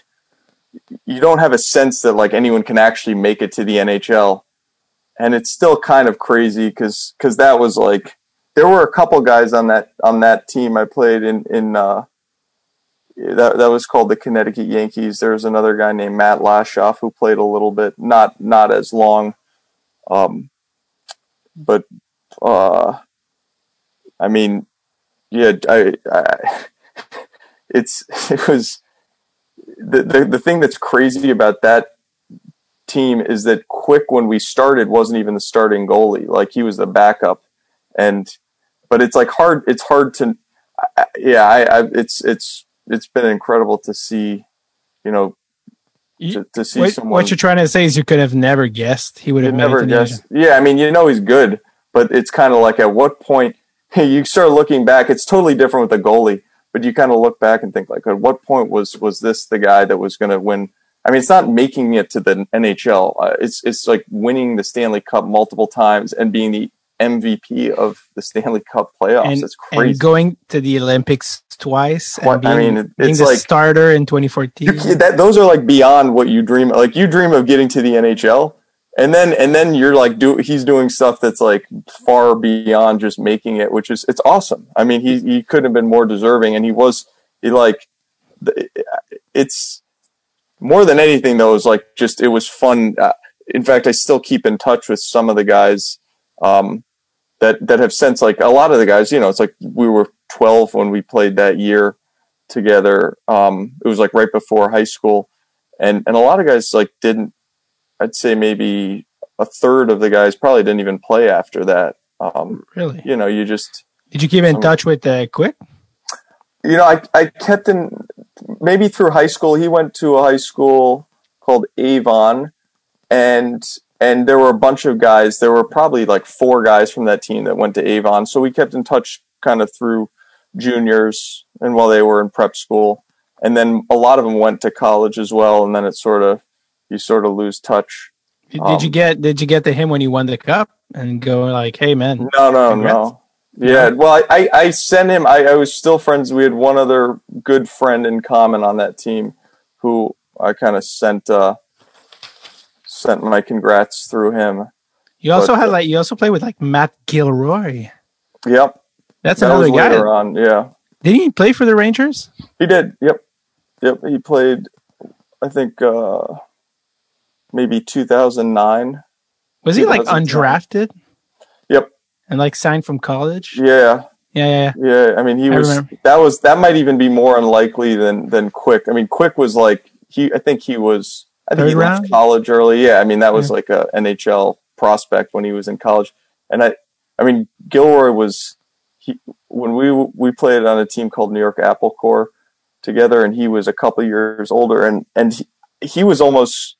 you don't have a sense that like anyone can actually make it to the NHL, and it's still kind of crazy because because that was like there were a couple guys on that on that team I played in in. Uh, that that was called the Connecticut Yankees. There was another guy named Matt Lashoff who played a little bit, not not as long, um, but uh, I mean, yeah, I, I it's it was the, the the thing that's crazy about that team is that Quick when we started wasn't even the starting goalie, like he was the backup, and but it's like hard. It's hard to, I- yeah, I, I it's it's it's been incredible to see, you know, to, to see What, someone. what you're trying to say is you could have never guessed he would have made never the. Yeah, I mean, you know he's good, but it's kind of like at what point you start looking back. It's totally different with a goalie, but you kind of look back and think like, at what point was was this the guy that was going to win? I mean, it's not making it to the NHL. Uh, it's it's like winning the Stanley Cup multiple times and being the MVP of the Stanley Cup playoffs. and, it's crazy. and going to the Olympics twice and What- I being, mean, being it's the like- starter in 2014. you that those are like beyond what you dream like you dream of getting to the NHL and then and then you're like do he's doing stuff that's like far beyond just making it which is it's awesome I mean he he couldn't have been more deserving and he was he like it's more than anything though is like just it was fun uh, in fact I still keep in touch with some of the guys um that that have since like a lot of the guys you know it's like we were 12 when we played that year together. Um, it was like right before high school, and and a lot of guys like didn't. I'd say maybe a third of the guys probably didn't even play after that. Um, really? you know, you just Did you keep in touch with uh, Quick? you know, I I kept in maybe through high school. He went to a high school called Avon, and and there were a bunch of guys. There were probably like four guys from that team that went to Avon. So we kept in touch kind of through juniors and while they were in prep school, and then a lot of them went to college as well. And then it sort of you sort of lose touch. Did, Um, did you get Did you get to him when you won the cup and go like, "Hey, man, No, no, Congrats. no. Yeah, well, I, I, sent him. I, I was still friends. We had one other good friend in common on that team, who I kind of sent uh, sent my congrats through him. you also but, had uh, like you also played with like Matt Gilroy. Yep, That's that was another guy. later on. Yeah, Did he play for the Rangers? he did. Yep, yep. He played. I think uh, maybe 2009. Was he like undrafted. And like signed from college? Yeah, yeah, yeah. yeah. Yeah, I mean, he I was. remember. That was that might even be more unlikely than than Quick. I mean, Quick was like he. I think he was. I think he Third left college early. Yeah, I mean that was like a NHL prospect when he was in college. And I, I mean, Gilroy was he when we we played on a team called New York Apple Corps together, and he was a couple years older, and and he, he was almost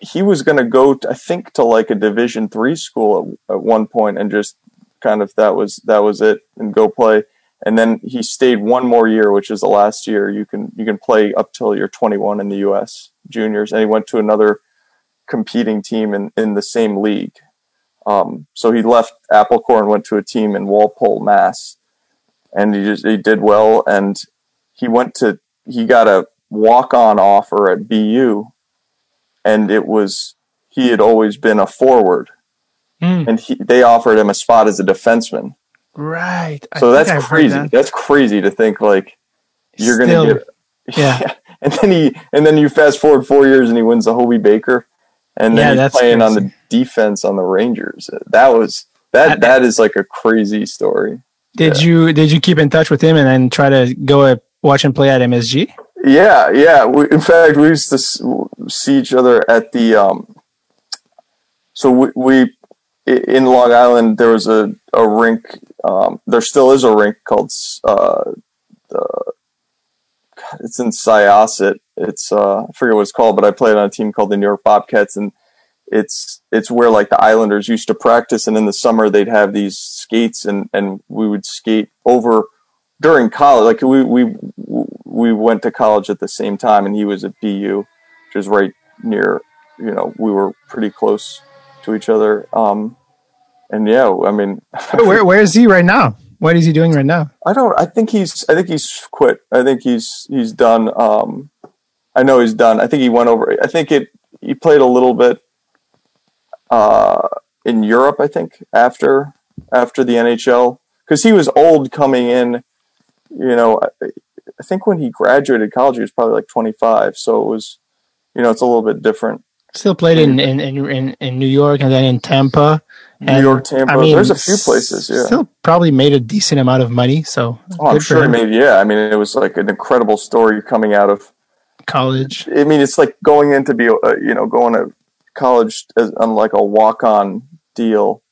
he was going to go, I think, to like a Division three school at, at one point, and just kind of that was that was it, and go play. And then he stayed one more year, which is the last year you can you can play up till you're 21 in the U.S. juniors, and he went to another competing team in in the same league. Um, so he left Apple Corps and went to a team in Walpole, Mass, and he just he did well, and he went to he got a walk on offer at BU and it was he had always been a forward, Hmm. and he, they offered him a spot as a defenseman. Right. So think that's crazy. that. That's crazy to think like you're gonna get yeah. and then he and then you fast forward four years and he wins the Hobey Baker, and Yeah, then he's that's playing on the defense on the Rangers. That was that I- that is like a crazy story. Did you Did you keep in touch with him and then try to go uh, watch him play at MSG? Yeah, yeah. We, in fact, we used to see each other at the. Um, so we, we in Long Island there was a a rink. Um, there still is a rink called. Uh, the, it's in Syosset. It's uh, I forget what it's called, but I played on a team called the New York Bobcats, and it's it's where like the Islanders used to practice, and in the summer they'd have these skates, and and we would skate over during college. Like we we we went to college at the same time, and he was at BU, which is right near. You know, we were pretty close to each other. Um, and yeah, I mean, where where is he right now? What is he doing right now? I don't. I think he's. I think he's quit. I think he's he's done. Um, I know he's done. I think he went over. I think it. He played a little bit uh, in Europe. I think after after the NHL because he was old coming in. You know, I, think when he graduated college, he was probably like 25. So it was, you know, it's a little bit different. Still played in in, in, in New York and then in Tampa. New York, Tampa. I mean, There's a few places. Yeah. Still probably made a decent amount of money. So oh, I'm sure he made. Yeah, I mean, it was like an incredible story coming out of college. I mean, it's like going in to be, uh, you know, going to college as, on like a walk on deal,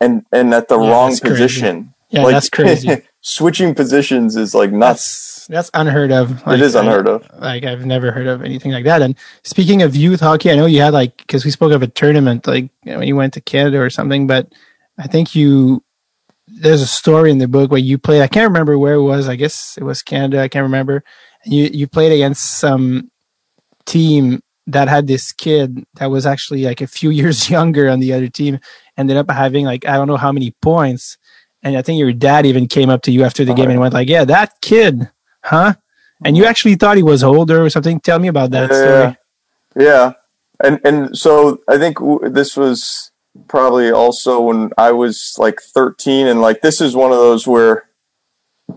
and and at the yeah, wrong position. Yeah, like, that's crazy. switching positions is like nuts. That's, that's unheard of. Like, it is unheard I, of. Like I've never heard of anything like that. And speaking of youth hockey, I know you had like because we spoke of a tournament like when you went to Canada or something, but I think you there's a story in the book where you played. I can't remember where it was. I guess it was Canada. I can't remember. And You you played against some team that had this kid that was actually like a few years younger on the other team. Ended up having like I don't know how many points and I think your dad even came up to you after the game and went like, "Yeah, that kid, huh?" And you mm-hmm. actually thought he was older or something. Tell me about that yeah, story. Yeah, and and so I think this was probably also when I was like 13, and like this is one of those where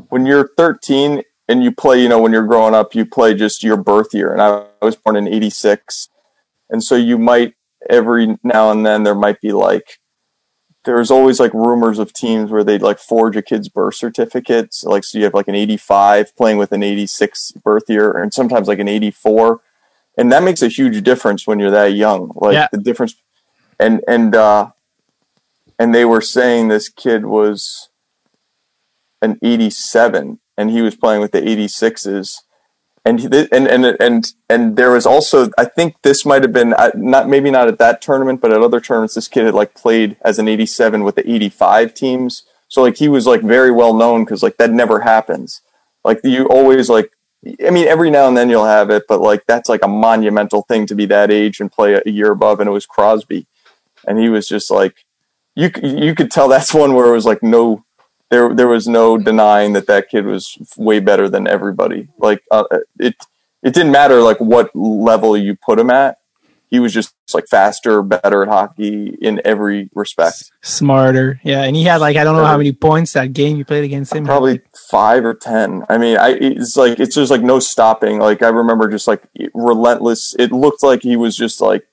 when you're 13 and you play, you know, when you're growing up, you play just your birth year, and I, I was born in '86, and so you might every now and then there might be like there's always like rumors of teams where they'd like forge a kid's birth certificate. So like, so you have like an 85 playing with an 86 birth year and sometimes like an 84. And that makes a huge difference when you're that young. Like yeah. the difference. And, and, uh, and they were saying this kid was an 87 and he was playing with the 86s and and and and and there was also I think this might have been uh, not maybe not at that tournament, but at other tournaments, this kid had like played as an '87 with the '85 teams. So like he was like very well known because like that never happens. Like you always like I mean every now and then you'll have it, but like that's like a monumental thing to be that age and play a year above. And it was Crosby, and he was just like you you could tell that's one where it was like no there there was no denying that that kid was way better than everybody. Like uh, it it didn't matter like what level you put him at. He was just like faster, better at hockey in every respect. Smarter, yeah. And he had like I don't know how many points that game you played against him. Probably five or ten. I mean, I it's like it's just like no stopping. Like I remember just like relentless. It looked like he was just like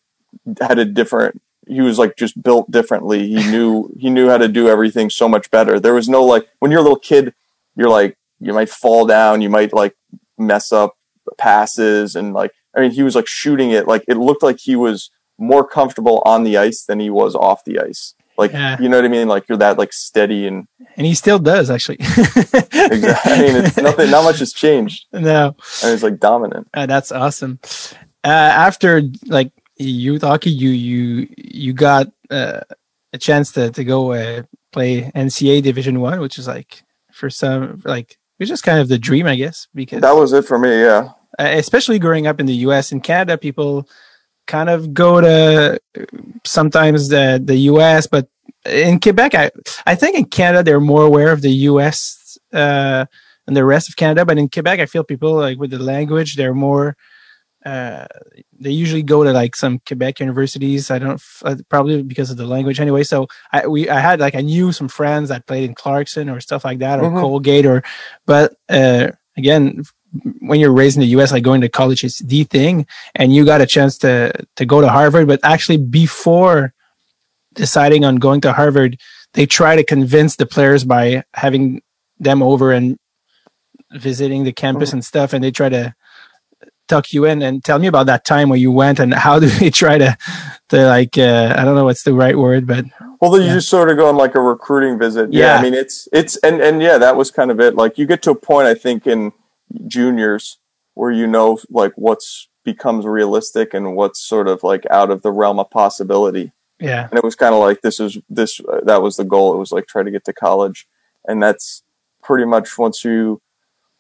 had a different he was like just built differently. He knew he knew how to do everything so much better. There was no like when you're a little kid, you're like you might fall down, you might like mess up passes and like I mean he was like shooting it like it looked like he was more comfortable on the ice than he was off the ice. Like yeah. you know what I mean? Like you're that like steady and and he still does actually. exactly. I mean, it's nothing. Not much has changed. No, and he's like dominant. Uh, that's awesome. Uh, after like youth hockey, you you you got uh, a chance to to go uh, play NCAA Division One, which is like for some like it's just kind of the dream, I guess. Because that was it for me, yeah. Uh, especially growing up in the U.S. In Canada, people kind of go to sometimes the the U.S., but in Quebec, I I think in Canada they're more aware of the U.S. Uh, than the rest of Canada, but in Quebec, I feel people like with the language, they're more uh, they usually go to like some Quebec universities. I don't uh, probably because of the language anyway. So I we I had like I knew some friends that played in Clarkson or stuff like that or mm-hmm. Colgate or, but uh, again, when you're raised in the U.S., like going to college is the thing, and you got a chance to to go to Harvard. But actually, before deciding on going to Harvard, they try to convince the players by having them over and visiting the campus mm-hmm. and stuff, and they try to tuck you in and tell me about that time where you went and how do they try to to like uh, I don't know what's the right word but well then yeah. you just sort of go on like a recruiting visit. Yeah. yeah. I mean it's it's and and yeah that was kind of it. Like you get to a point I think in juniors where you know like what's becomes realistic and what's sort of like out of the realm of possibility. Yeah. And it was kind of like this is this uh, that was the goal. It was like try to get to college. And that's pretty much once you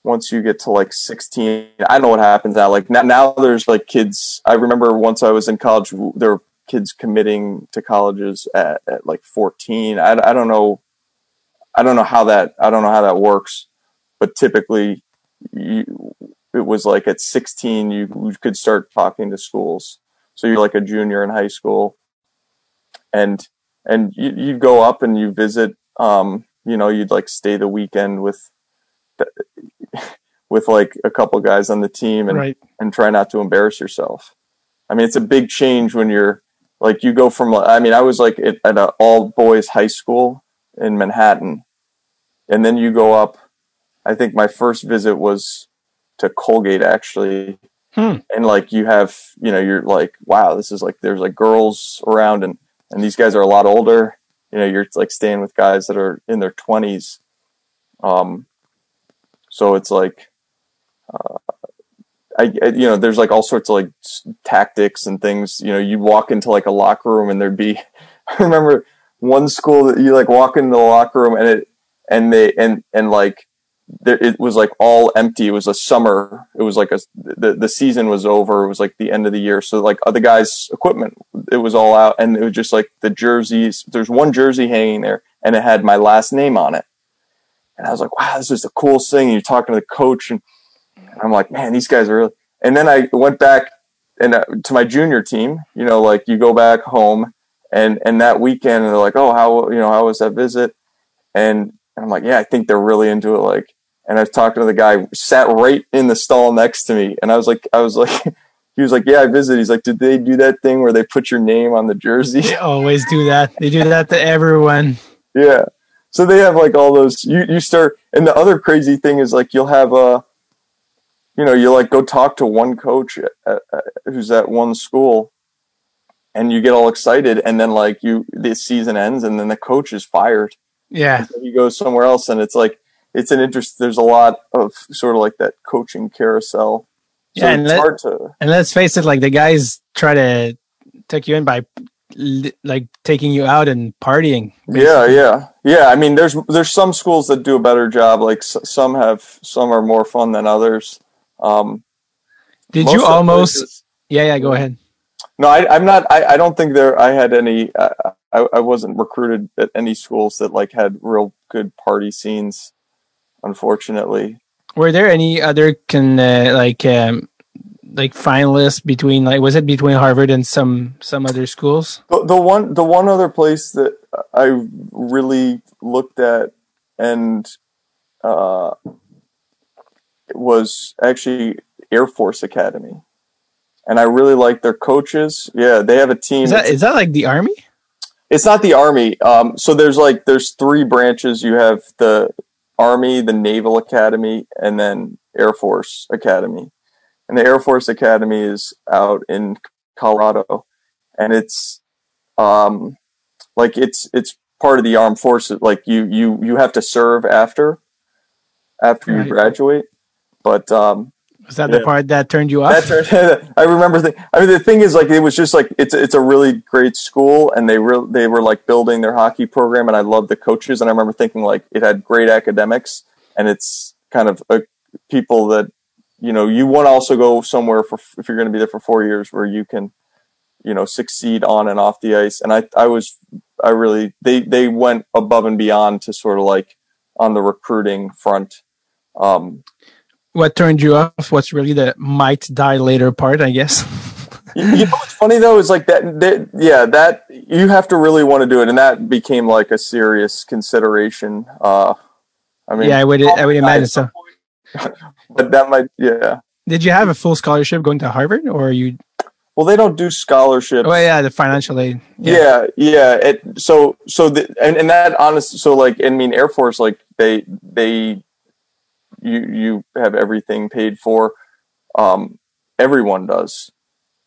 once you get to like 16 i don't know what happens now like now, now there's like kids i remember once i was in college there were kids committing to colleges at, at like 14. I, I don't know. I don't know how that, I don't know how that works, but typically you, it was like at 16, you, you could start talking to schools. So you're like a junior in high school and, and you, you'd go up and you visit, um, you know, you'd like stay the weekend with, with like a couple guys on the team and, Right. and try not to embarrass yourself. I mean, it's a big change when you're like, you go from, I mean, I was like at, at an all boys high school in Manhattan. And then you go up, I think my first visit was to Colgate actually. Hmm. And like you have, you know, you're like, wow, this is like, there's like girls around and, and these guys are a lot older. You know, you're like staying with guys that are in their twenties. Um, so it's like, I, I- you know, there's like all sorts of like tactics and things. You know, you walk into like a locker room and there'd be, I remember one school that you like walk into the locker room and it, and they, and, and like, there, it was like all empty. It was a summer. It was like a, the, the season was over. It was like the end of the year. So like other guys' equipment, it was all out and it was just like the jerseys. There's one jersey hanging there and it had my last name on it. And I was like, wow, this is the coolest thing. And you're talking to the coach and, and I'm like, man, these guys are really. And then I went back and uh, to my junior team. You know, like you go back home and and that weekend, and they're like, oh, how you know how was that visit? And, and I'm like, yeah, I think they're really into it. Like, and I was talking to the guy who sat right in the stall next to me, and I was like, I was like. He was like, "Yeah, I visited." He's like, "Did they do that thing where they put your name on the jersey?" They always do that. They do that to everyone. Yeah. So they have like all those. You you start, and the other crazy thing is like you'll have a, you know, you like go talk to one coach at, at, who's at one school, and you get all excited, and then like you the season ends, and then the coach is fired. Yeah. And you go somewhere else, and it's like it's an interest. There's a lot of sort of like that coaching carousel. So Yeah, and let, to, and let's face it, like the guys try to take you in by like taking you out and partying. Yeah, yeah, yeah. I mean, there's there's some schools that do a better job. Like s- some have, some are more fun than others. Um, Did you almost? places- Yeah, yeah. Go ahead. No, I, I'm not. I, I don't think there. I had any. I, I I wasn't recruited at any schools that like had real good party scenes. Unfortunately, Were there any other can uh, like um, like finalists between like was it between Harvard and some some other schools? the, the one the one other place that I really looked at and uh, was actually Air Force Academy, and I really like their coaches. Yeah, they have a team. Is that is that like the army? it's not the army. Um, so there's like there's three branches. You have the Army, the Naval Academy, and then Air Force Academy. And the Air Force Academy is out in Colorado, and it's um, like it's it's part of the armed forces. Like you you you have to serve after after you graduate. But um, Was that the part that turned you off? that turned, I remember. The, I mean, the thing is, like, it was just like it's it's a really great school, and they real they were like building their hockey program, and I loved the coaches, and I remember thinking like it had great academics, and it's kind of a, people that you know you want to also go somewhere for if you're going to be there for four years where you can you know succeed on and off the ice, and I I was I really they they went above and beyond to sort of like on the recruiting front. Um, what turned you off? What's really the might die later part? I guess. you know what's funny though is like that, that yeah that you have to really want to do it and that became like a serious consideration uh i mean yeah, I would I would imagine so. but that might yeah Did you have a full scholarship going to Harvard, or you? well they don't do scholarships Oh yeah, the financial aid. yeah yeah, it, so so the, and, and that honest so like i mean air force like they they you you have everything paid for. Um everyone does.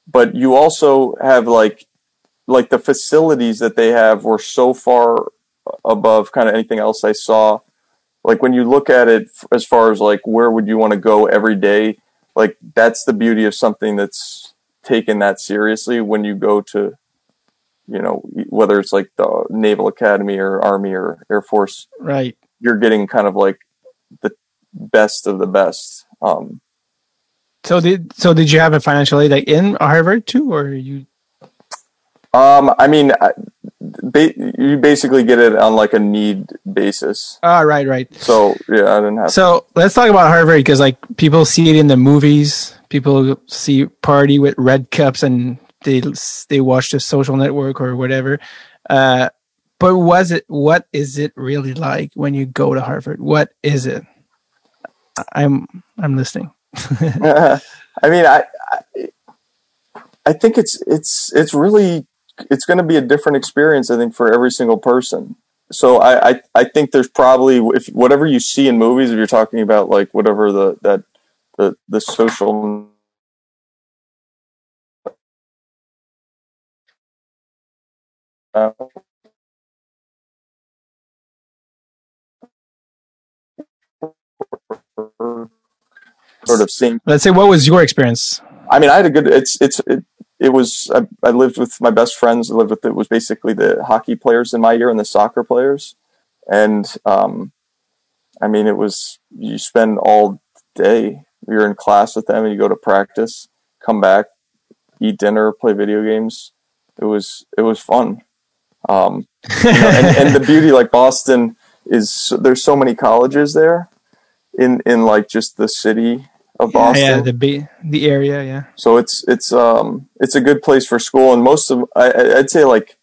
But you also have like like the facilities that they have were so far above kind of anything else i saw. Like when you look at it as far as like where would you want to go every day like that's the beauty of something that's taken that seriously when you go to you know whether it's like the naval academy or army or air force. Right. you're getting kind of like the best of the best um So did so did you have a financial aid like in Harvard too, or you? Um, I mean, I- ba- you basically get it on like a need basis. Oh, right, right. So yeah, I didn't have. So let's talk about Harvard because like people see it in the movies. People see party with red cups and they they watch the Social Network or whatever. Uh, but was it? What is it really like when you go to Harvard? What is it? I'm I'm listening. I mean, I, I I think it's it's it's really it's going to be a different experience. I think for every single person. So I, I I think there's probably if whatever you see in movies, if you're talking about like whatever the that the the social uh, sort of seeing Let's say, what was your experience? I mean, I had a good. It's it's it, it was. I, I lived with my best friends. I lived with it was basically the hockey players in my year and the soccer players, and um, I mean, it was you spend all day. You're in class with them, and you go to practice, come back, eat dinner, play video games. It was it was fun. Um, you know, and, and the beauty, like Boston, is there's so many colleges there, in in like just the city of Boston. Yeah, the ba- the area. Yeah. So it's it's um it's a good place for school, and most of I, I'd say like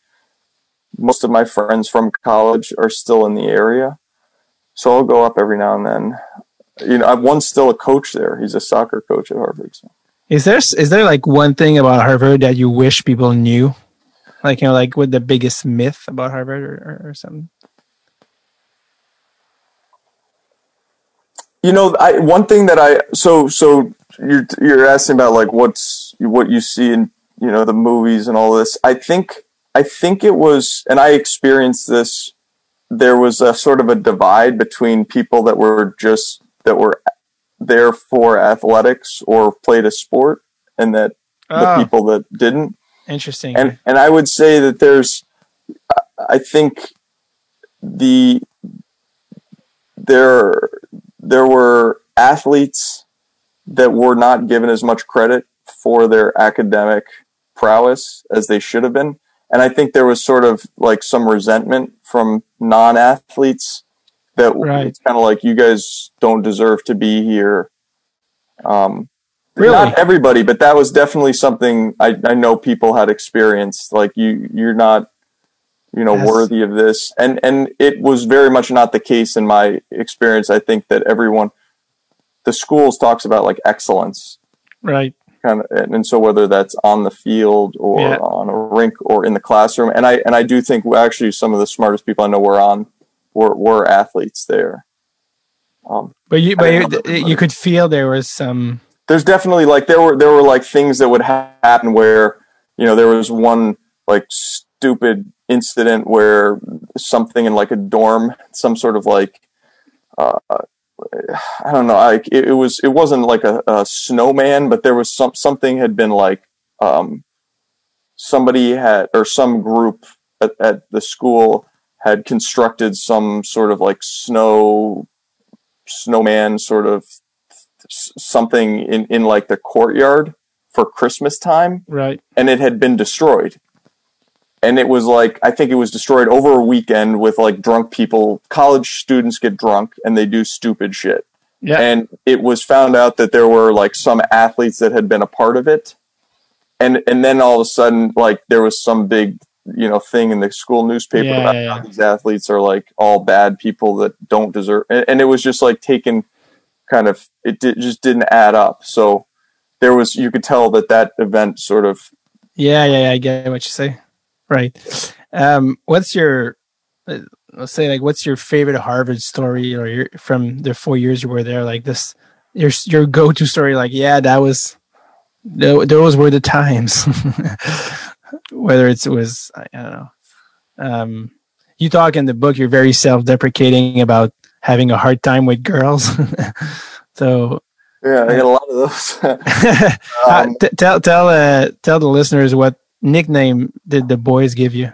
most of my friends from college are still in the area. So I'll go up every now and then. You know, I've one's still a coach there. He's a soccer coach at Harvard. So. Is there is there like one thing about Harvard that you wish people knew? Like you know, like what the biggest myth about Harvard or, or, or something? You know, I one thing that I so so you're you're asking about like what's what you see in you know the movies and all this. I think I think it was, and I experienced this. There was a sort of a divide between people that were just that were there for athletics or played a sport, and that the Oh, people that didn't interesting. and and I would say that there's, I think, the there there were athletes that were not given as much credit for their academic prowess as they should have been, and I think there was sort of like some resentment from non-athletes that Right. it's kind of like you guys don't deserve to be here. Um, Really? not everybody, but that was definitely something I, I know people had experienced. Like you, you're not, you know, Yes. worthy of this, and and it was very much not the case in my experience. I think that everyone, the schools talks about like excellence, right. kind of, and, and so whether that's on the field or Yeah. on a rink or in the classroom, and I and I do think actually some of the smartest people I know were on were were athletes there. Um, But you, but you, you could feel there was some. there's definitely like there were there were like things that would ha- happen where you know there was one like stupid incident where something in like a dorm some sort of like uh, I don't know like it, it was it wasn't like a, a snowman but there was some something had been like um, somebody had or some group at, at the school had constructed some sort of like snow snowman sort of something in, in like the courtyard for Christmas time Right. and it had been destroyed. And it was like, I think it was destroyed over a weekend with like drunk people. College students get drunk and they do stupid shit. Yeah. And it was found out that there were like some athletes that had been a part of it. And, and then all of a sudden, like there was some big, you know, thing in the school newspaper Yeah, about yeah, how yeah. these athletes are like all bad people that don't deserve, and, and it was just like taken kind of, it did, just didn't add up. So there was, you could tell that that event sort of Yeah, yeah, yeah, I get what you say. Right. Um, what's your, uh, let's say, like, what's your favorite Harvard story, or your from the four years you were there? Like this, your your go to story. Like, yeah, that was, those were the times. Whether it's, it was, I don't know. Um, you talk in the book. You're very self deprecating about having a hard time with girls. so Yeah, I got a lot of those. Um, tell tell uh, tell the listeners what nickname did the boys give you?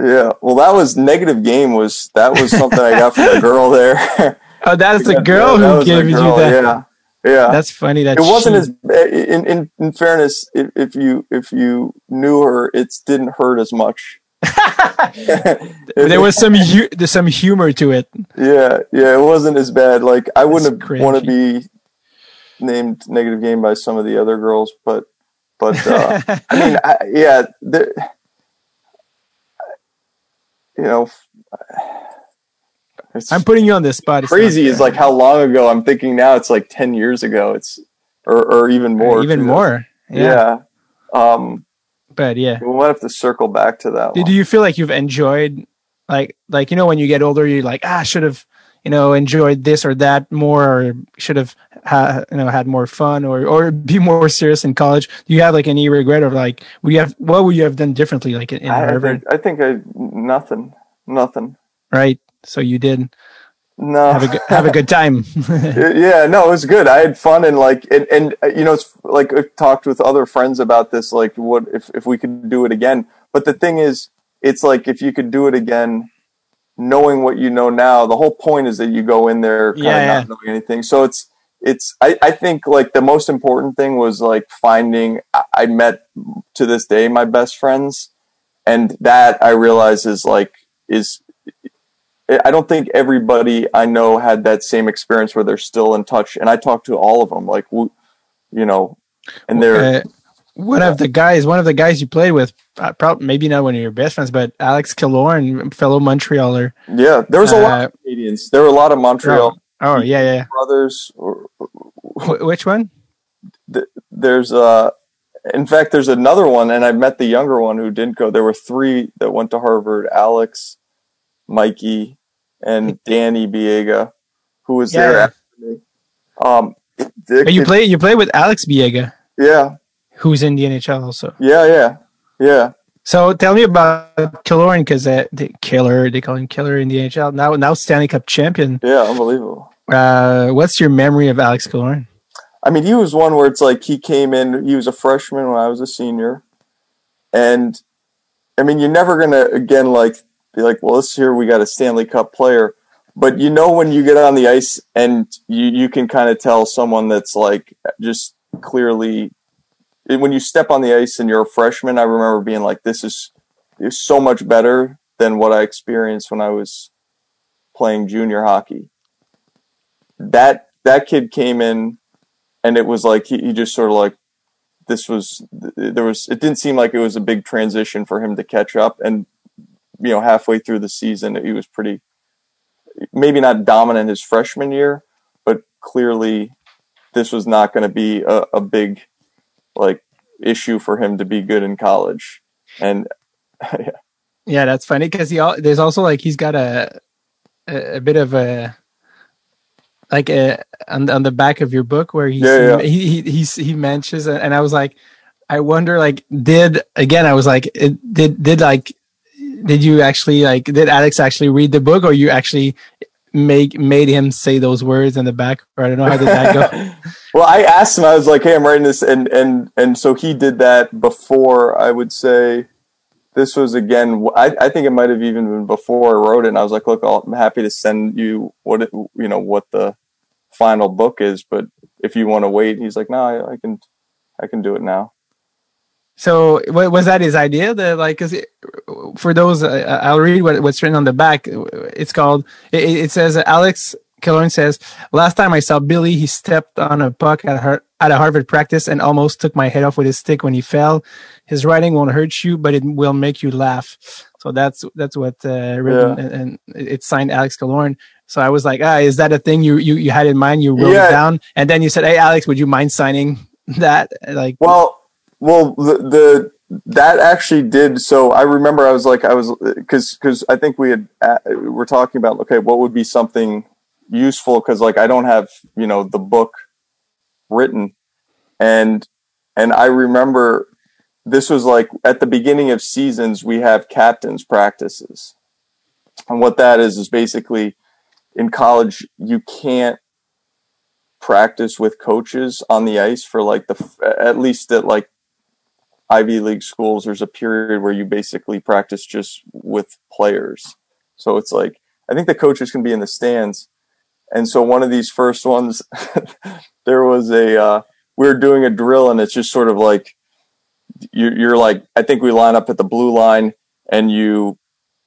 yeah, well, that was negative game. Was that was something I got from the girl there? Oh, that is the girl that who gave you that. Yeah, Yeah, That's funny. That it wasn't as in, in in fairness if, if you if you knew her it didn't hurt as much there was some hu- there's some humor to it. yeah yeah it wasn't as bad like i wouldn't want to be named negative game by some of the other girls but but uh, i mean I, yeah there, you know it's I'm putting you on the spot. It's crazy is like how long ago i'm thinking now it's like 10 years ago it's or, or even more even too. more. Yeah. yeah um But yeah. we might have to circle back to that Do, one. do you feel like you've enjoyed like like you know when you get older you're like ah should have you know enjoyed this or that more or should have ha- you know had more fun or or be more serious in college do you have like any regret of like would you have what would you have done differently like in, in I, harvard think I think I nothing, nothing. right so you did No, have a good, have a good time yeah, no, it was good. I had fun and like, and, and uh, you know, it's like I talked with other friends about this, like what if if we could do it again. But the thing is, it's like if you could do it again, knowing what you know now, the whole point is that you go in there kind Yeah, of yeah. not knowing anything. So it's it's I, I think like the most important thing was like finding I, I met to this day my best friends and that I realize is like is I don't think everybody I know had that same experience where they're still in touch and I talk to all of them like you know and they're uh, one of the guys one of the guys you played with uh, probably maybe not one of your best friends but alex Killorn, fellow montrealer. Yeah there was a lot uh, of Canadians. There were a lot of Montreal oh yeah yeah, yeah. brothers. Wh- which one? There's uh in fact there's another one and i met the younger one who didn't go. There were three that went to harvard alex mikey and danny biega who was there Yeah. after me. Um But you play you play with alex biega. Yeah who's in the nhl also yeah yeah yeah So tell me about Killorn because uh, the killer they call him killer in the NHL now. Now Stanley Cup champion. yeah unbelievable Uh, what's your memory of Alex Killorn? I mean, he was one where it's like he came in, he was a freshman when I was a senior. And I mean, you're never going to, again, like, be like, well, this year we got a Stanley Cup player. But you know, when you get on the ice and you, you can kind of tell someone that's like just clearly, when you step on the ice and you're a freshman, I remember being like, this is, is so much better than what I experienced when I was playing junior hockey. That, that kid came in and it was like he, he just sort of like this was there was it didn't seem like it was a big transition for him to catch up and you know halfway through the season he was pretty maybe not dominant his freshman year but clearly this was not going to be a, a big like issue for him to be good in college and Yeah, yeah, that's funny because he all, there's also like he's got a a, a bit of a like a on the, on the back of your book where he's, Yeah, yeah. he he he's, he mentions it, and I was like, I wonder like did again I was like it, did did like did you actually like did Alex actually read the book or you actually make made him say those words in the back or I don't know how did that go. well i asked him i was like hey i'm writing this and and and so he did that before i would say this was again i, I think it might have even been before i wrote it and i was like look i'm happy to send you what it, you know what the final book is but if you want to wait he's like no I, I can i can do it now So was that his idea? The like, it, for those, uh, I'll read what, what's written on the back. It's called. It, it says Alex Killorn says, "Last time I saw Billy, he stepped on a puck at Har- at a Harvard practice and almost took my head off with his stick when he fell. His writing won't hurt you, but it will make you laugh." So that's that's what uh, written Yeah. and, and it's signed Alex Killorn. So I was like, ah, is that a thing you you, you had in mind? You wrote Yeah. it down, and then you said, "Hey, Alex, would you mind signing that?" Like, Well, well, the, the that actually did. So I remember I was like, I was because because I think we had uh, we're talking about okay, what would be something useful because like I don't have you know the book written, and and I remember this was like at the beginning of seasons we have captains practices, and what that is is basically in college you can't practice with coaches on the ice for like the at least at like Ivy League schools there's a period where you basically practice just with players. So it's like I think the coaches can be in the stands And so one of these first ones, there was a uh, we were doing a drill, and it's just sort of like you're, you're like I think we line up at the blue line, and you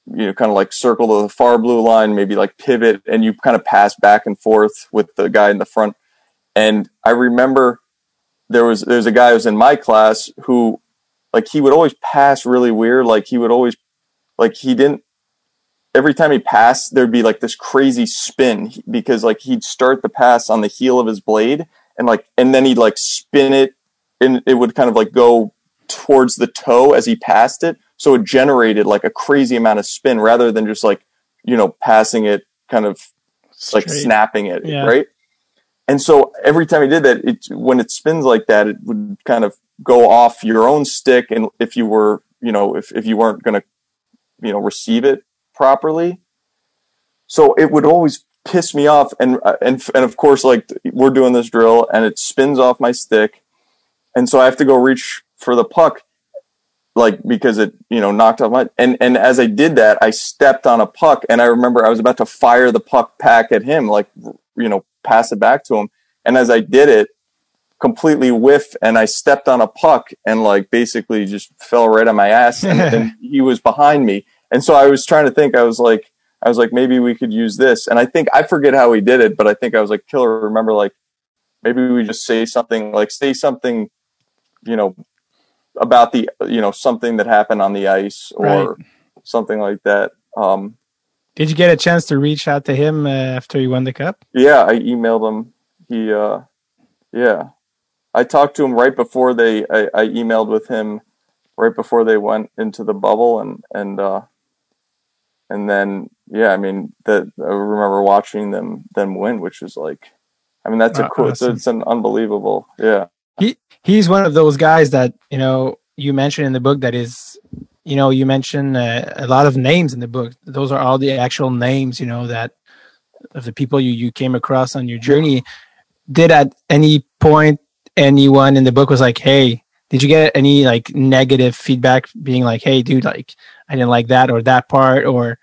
you know kind of like circle to the far blue line, maybe like pivot, and you kind of pass back and forth with the guy in the front. And I remember there was there's a guy who was in my class who like he would always pass really weird, like he would always like he didn't every time he passed, there'd be like this crazy spin because like he'd start the pass on the heel of his blade and like, and then he'd like spin it and it would kind of like go towards the toe as he passed it. So it generated like a crazy amount of spin rather than just like, you know, passing it kind of like snapping it, Yeah. right? And so every time he did that, it when it spins like that, it would kind of go off your own stick, and if you were, you know, if if you weren't going to, you know, receive it properly, so it would always piss me off. And uh, and and of course, like we're doing this drill, and it spins off my stick, and so I have to go reach for the puck, like because it you know knocked off my and and as I did that, I stepped on a puck, and I remember I was about to fire the puck back at him, like you know pass it back to him, and as I did it, completely whiff, and I stepped on a puck, and like basically just fell right on my ass, and, and he was behind me, and so I was trying to think, I was like. I was like, maybe we could use this. And I think, I forget how he did it, but I think I was like, Killer, remember, like, maybe we just say something, like, say something, you know, about the, you know, something that happened on the ice or something like that. Um, Did you get a chance to reach out to him uh, after you won the cup? yeah, I emailed him. He, uh, yeah, I talked to him right before they, I, I emailed with him right before they went into the bubble and, and, uh, and then, yeah, I mean, that I remember watching them, them win, which was like, I mean, that's Uh, a cool, it's, awesome. it's an unbelievable, yeah. He he's one of those guys that you know you mentioned in the book that is, you know, you mentioned uh, a lot of names in the book. Those are all the actual names, you know, that of the people you you came across on your journey. Did at any point anyone in the book was like, "Hey, did you get any like negative feedback being like, "Hey, dude, like I didn't like that or that part," or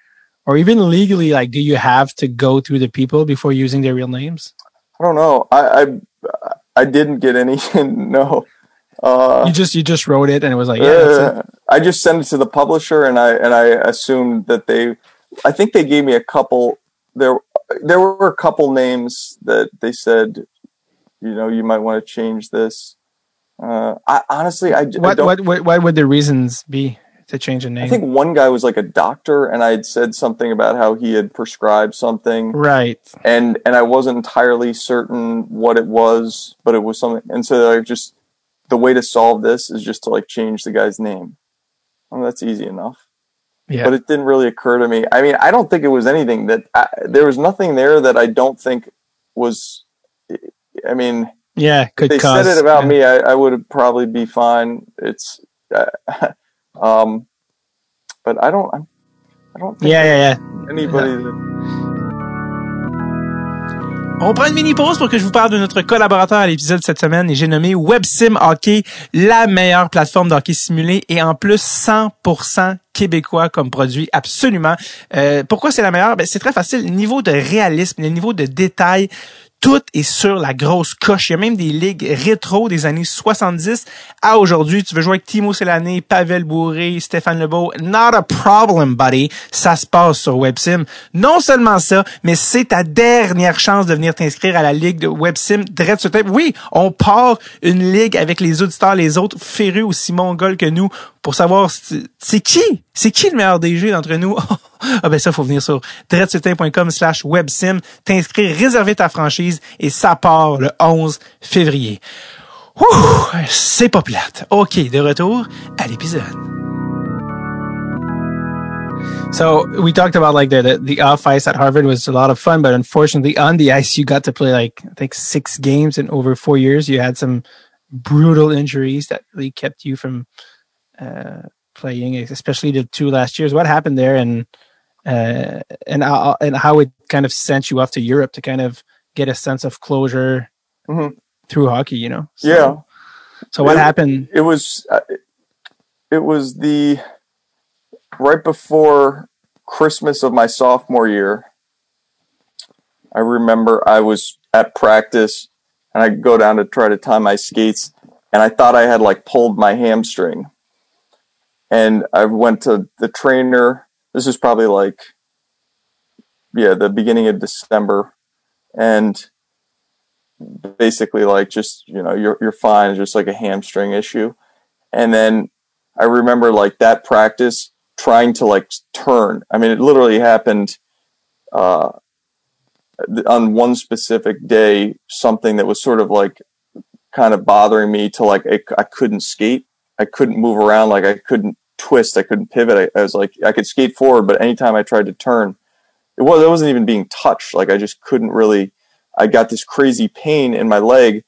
or even legally, like, do you have to go through the people before using their real names? I don't know. I, I, I didn't get any, no. Uh, You just you just wrote it and it was like, yeah. Uh, I just sent it to the publisher, and I and I assumed that they. I think they gave me a couple. There, there were a couple names that they said, you know, you might want to change this. Uh, I honestly, I, I what, don't. what what what would the reasons be to change a name? I think one guy was like a doctor, and I had said something about how he had prescribed something, right. and and I wasn't entirely certain what it was, but it was something. And so I just the way to solve this is just to like change the guy's name. Well, that's easy enough. Yeah. But it didn't really occur to me. I mean, I don't think it was anything that I, there was nothing there that I don't think was. I mean, yeah. if Could they cause. said it about yeah. me, I, I would probably be fine. It's, uh, um, but I don't. I don't think Yeah, yeah, yeah. anybody. That, On prend une mini pause pour que je vous parle de notre collaborateur à l'épisode cette semaine et j'ai nommé WebSim Hockey, la meilleure plateforme de hockey simulé et en plus 100% québécois comme produit absolument. Euh, pourquoi c'est la meilleure? Ben c'est très facile. Le niveau de réalisme, le niveau de détail, tout est sur la grosse coche. Il y a même des ligues rétro des années 70 à aujourd'hui. Tu veux jouer avec Timo Selané, Pavel Bourré, Stéphane Lebeau. Not a problem, buddy. Ça se passe sur WebSim. Non seulement ça, mais c'est ta dernière chance de venir t'inscrire à la ligue de WebSim direct sur tête. Oui, on part une ligue avec les auditeurs, les autres férus aussi mongols que nous pour savoir c'est qui, c'est qui le meilleur DG d'entre nous? ah ben ça, faut venir sur dreadsutin.com slash websim, t'inscrire, réserver ta franchise et ça part le 11 février. Ouh, c'est pas plate. OK, de retour à l'épisode. So we talked about like the, the the off ice at Harvard was a lot of fun, but unfortunately on the ice you got to play like I think six games in over four years. You had some brutal injuries that really kept you from uh, playing, especially the two last years. What happened there, and uh, and how, and how it kind of sent you off to Europe to kind of get a sense of closure Mhm. through hockey, you know? So, yeah, So what It- happened? it was. Uh, it was the right before Christmas of my sophomore year. I remember I was at practice and I go down to try to tie my skates and I thought I had like pulled my hamstring. And I went to the trainer. This is probably like yeah, the beginning of December and basically like just, you know, you're you're fine, just like a hamstring issue. And then I remember like that practice trying to like turn. I mean, it literally happened uh, on one specific day, something that was sort of like kind of bothering me to like, I couldn't skate. I couldn't move around. Like I couldn't twist. I couldn't pivot. I, I was like, I could skate forward, but anytime I tried to turn, it was, it wasn't even being touched. Like I just couldn't really, I got this crazy pain in my leg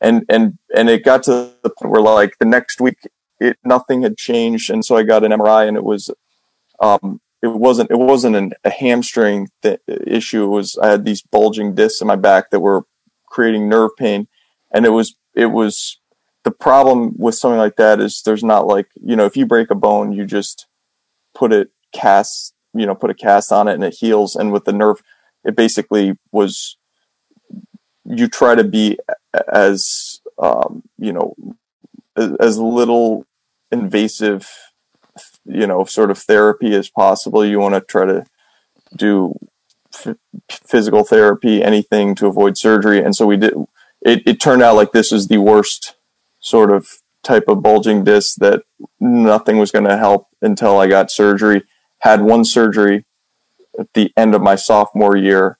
and, and, and it got to the point where like the next week it, nothing had changed. And so I got an MRI and it was, um, it wasn't, it wasn't an, a hamstring th- issue. It was, I had these bulging discs in my back that were creating nerve pain. And it was, it was the problem with something like that is there's not like, you know, if you break a bone, you just put it cast, you know, put a cast on it and it heals. And with the nerve, it basically was, you try to be as, um, you know, as, as little invasive, you know, sort of therapy as possible. You want to try to do f- physical therapy, anything to avoid surgery. And so we did. It, it turned out like this is the worst sort of type of bulging disc that nothing was going to help until I got surgery. Had one surgery at the end of my sophomore year,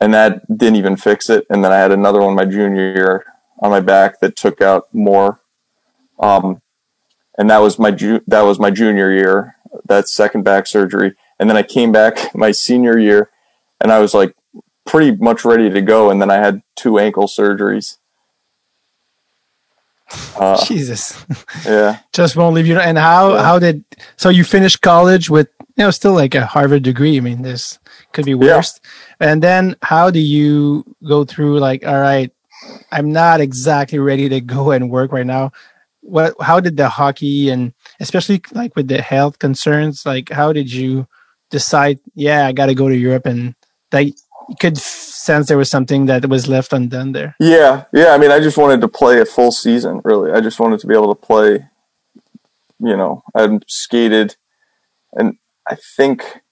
and that didn't even fix it. And then I had another one my junior year on my back that took out more. Um, and that was my ju- that was my junior year. That second back surgery, and then I came back my senior year, and I was like pretty much ready to go. And then I had two ankle surgeries. Uh, Jesus. Yeah. Just won't leave you. And how Yeah. how did so you finished college with you know still like a Harvard degree? I mean, this could be Yeah. And then how do you go through like, all right, I'm not exactly ready to go and work right now. What? How did the hockey and especially like with the health concerns, like how did you decide? Yeah, I got to go to Europe, and like you could sense there was something that was left undone there. Yeah, yeah. I mean, I just wanted to play a full season. Really, I just wanted to be able to play. You know, I skated, and I think,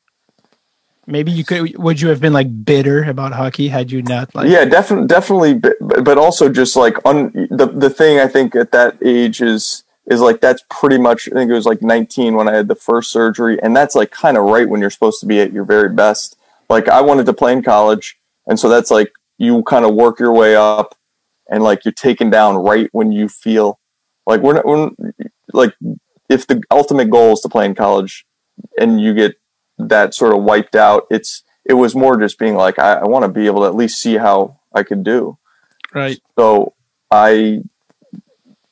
Maybe you could. Would you have been like bitter about hockey had you not like? yeah, definitely, definitely. But, but also, just like on the the thing I think at that age is is like that's pretty much. I think it was like 19 when I had the first surgery, and that's like kind of right when you're supposed to be at your very best. Like I wanted to play in college, and so that's like you kind of work your way up, and like you're taken down right when you feel like we're not we're, like if the ultimate goal is to play in college, and you get that sort of wiped out, it's it was more just being like I, I want to be able to at least see how I could do. Right. So I, you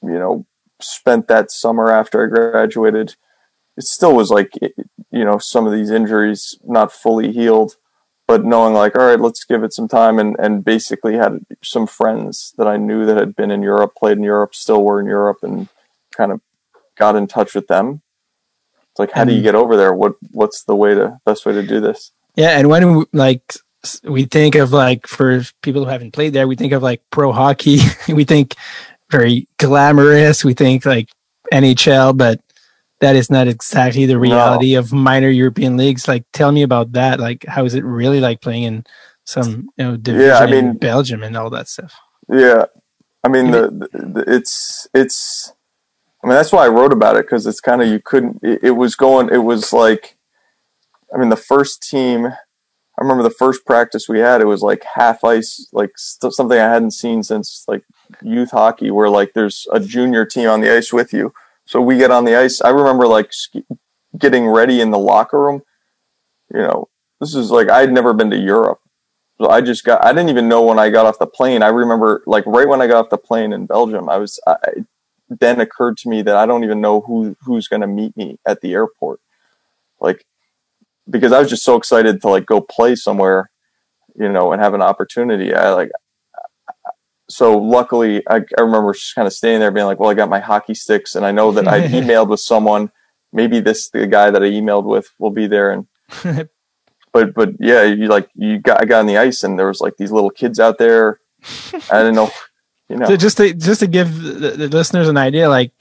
know, spent that summer after I graduated. It still was like, you know, some of these injuries not fully healed, but knowing like, all right, let's give it some time and, and basically had some friends that I knew that had been in Europe, played in Europe, still were in Europe and kind of got in touch with them. It's like, how do you Mhm. get over there? What, what's the way to, best way to do this? Yeah, and when we, like we think of like for people who haven't played there, we think of like pro hockey. we think very glamorous. We think like NHL, but that is not exactly the reality of minor European leagues. Like, tell me about that. Like, how is it really like playing in some you know division Yeah, I in mean- Belgium and all that stuff? Yeah, I mean the, the, the it's it's. I mean that's why I wrote about it because it's kind of you couldn't. It, it was going. It was like, I mean the first team. I remember the first practice we had. It was like half ice, like st- something I hadn't seen since like youth hockey, where like there's a junior team on the ice with you. So we get on the ice. I remember like getting ready in the locker room. You know, this is like I'd never been to Europe. So I just got, I didn't even know when I got off the plane. I remember like right when I got off the plane in Belgium, I was, I, then occurred to me that I don't even know who, who's going to meet me at the airport. Like, because I was just so excited to like go play somewhere, you know, and have an opportunity. I like, so luckily I, I remember just kind of staying there being like, well, I got my hockey sticks and I know that I emailed with someone. Maybe this, the guy that I emailed with will be there. And but but yeah, you like you got I got on the ice and there was like these little kids out there. I didn't know, you know. So just to just to give the, the listeners an idea, like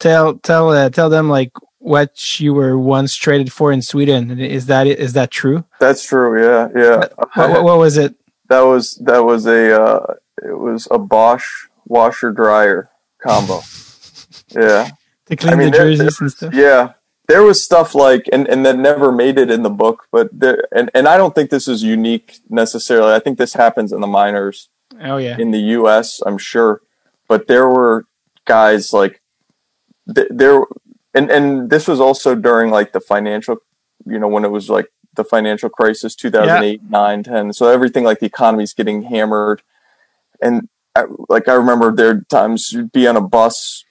tell tell uh, tell them like what you were once traded for in Sweden. Is that is that true? That's true. Yeah, yeah. What, what, what was it? That was that was a uh, it was a Bosch washer dryer combo. yeah. To clean I mean, the there- jerseys there- and stuff. Yeah. There was stuff like and, and that never made it in the book, but there and, and I don't think this is unique necessarily. I think this happens in the minors Oh yeah. in the US, I'm sure. But there were guys like th- there and and this was also during like the financial you know when it was like the financial crisis 2008 9 10 so everything like the economy's getting hammered. And I, like i remember there are times you'd be on a bus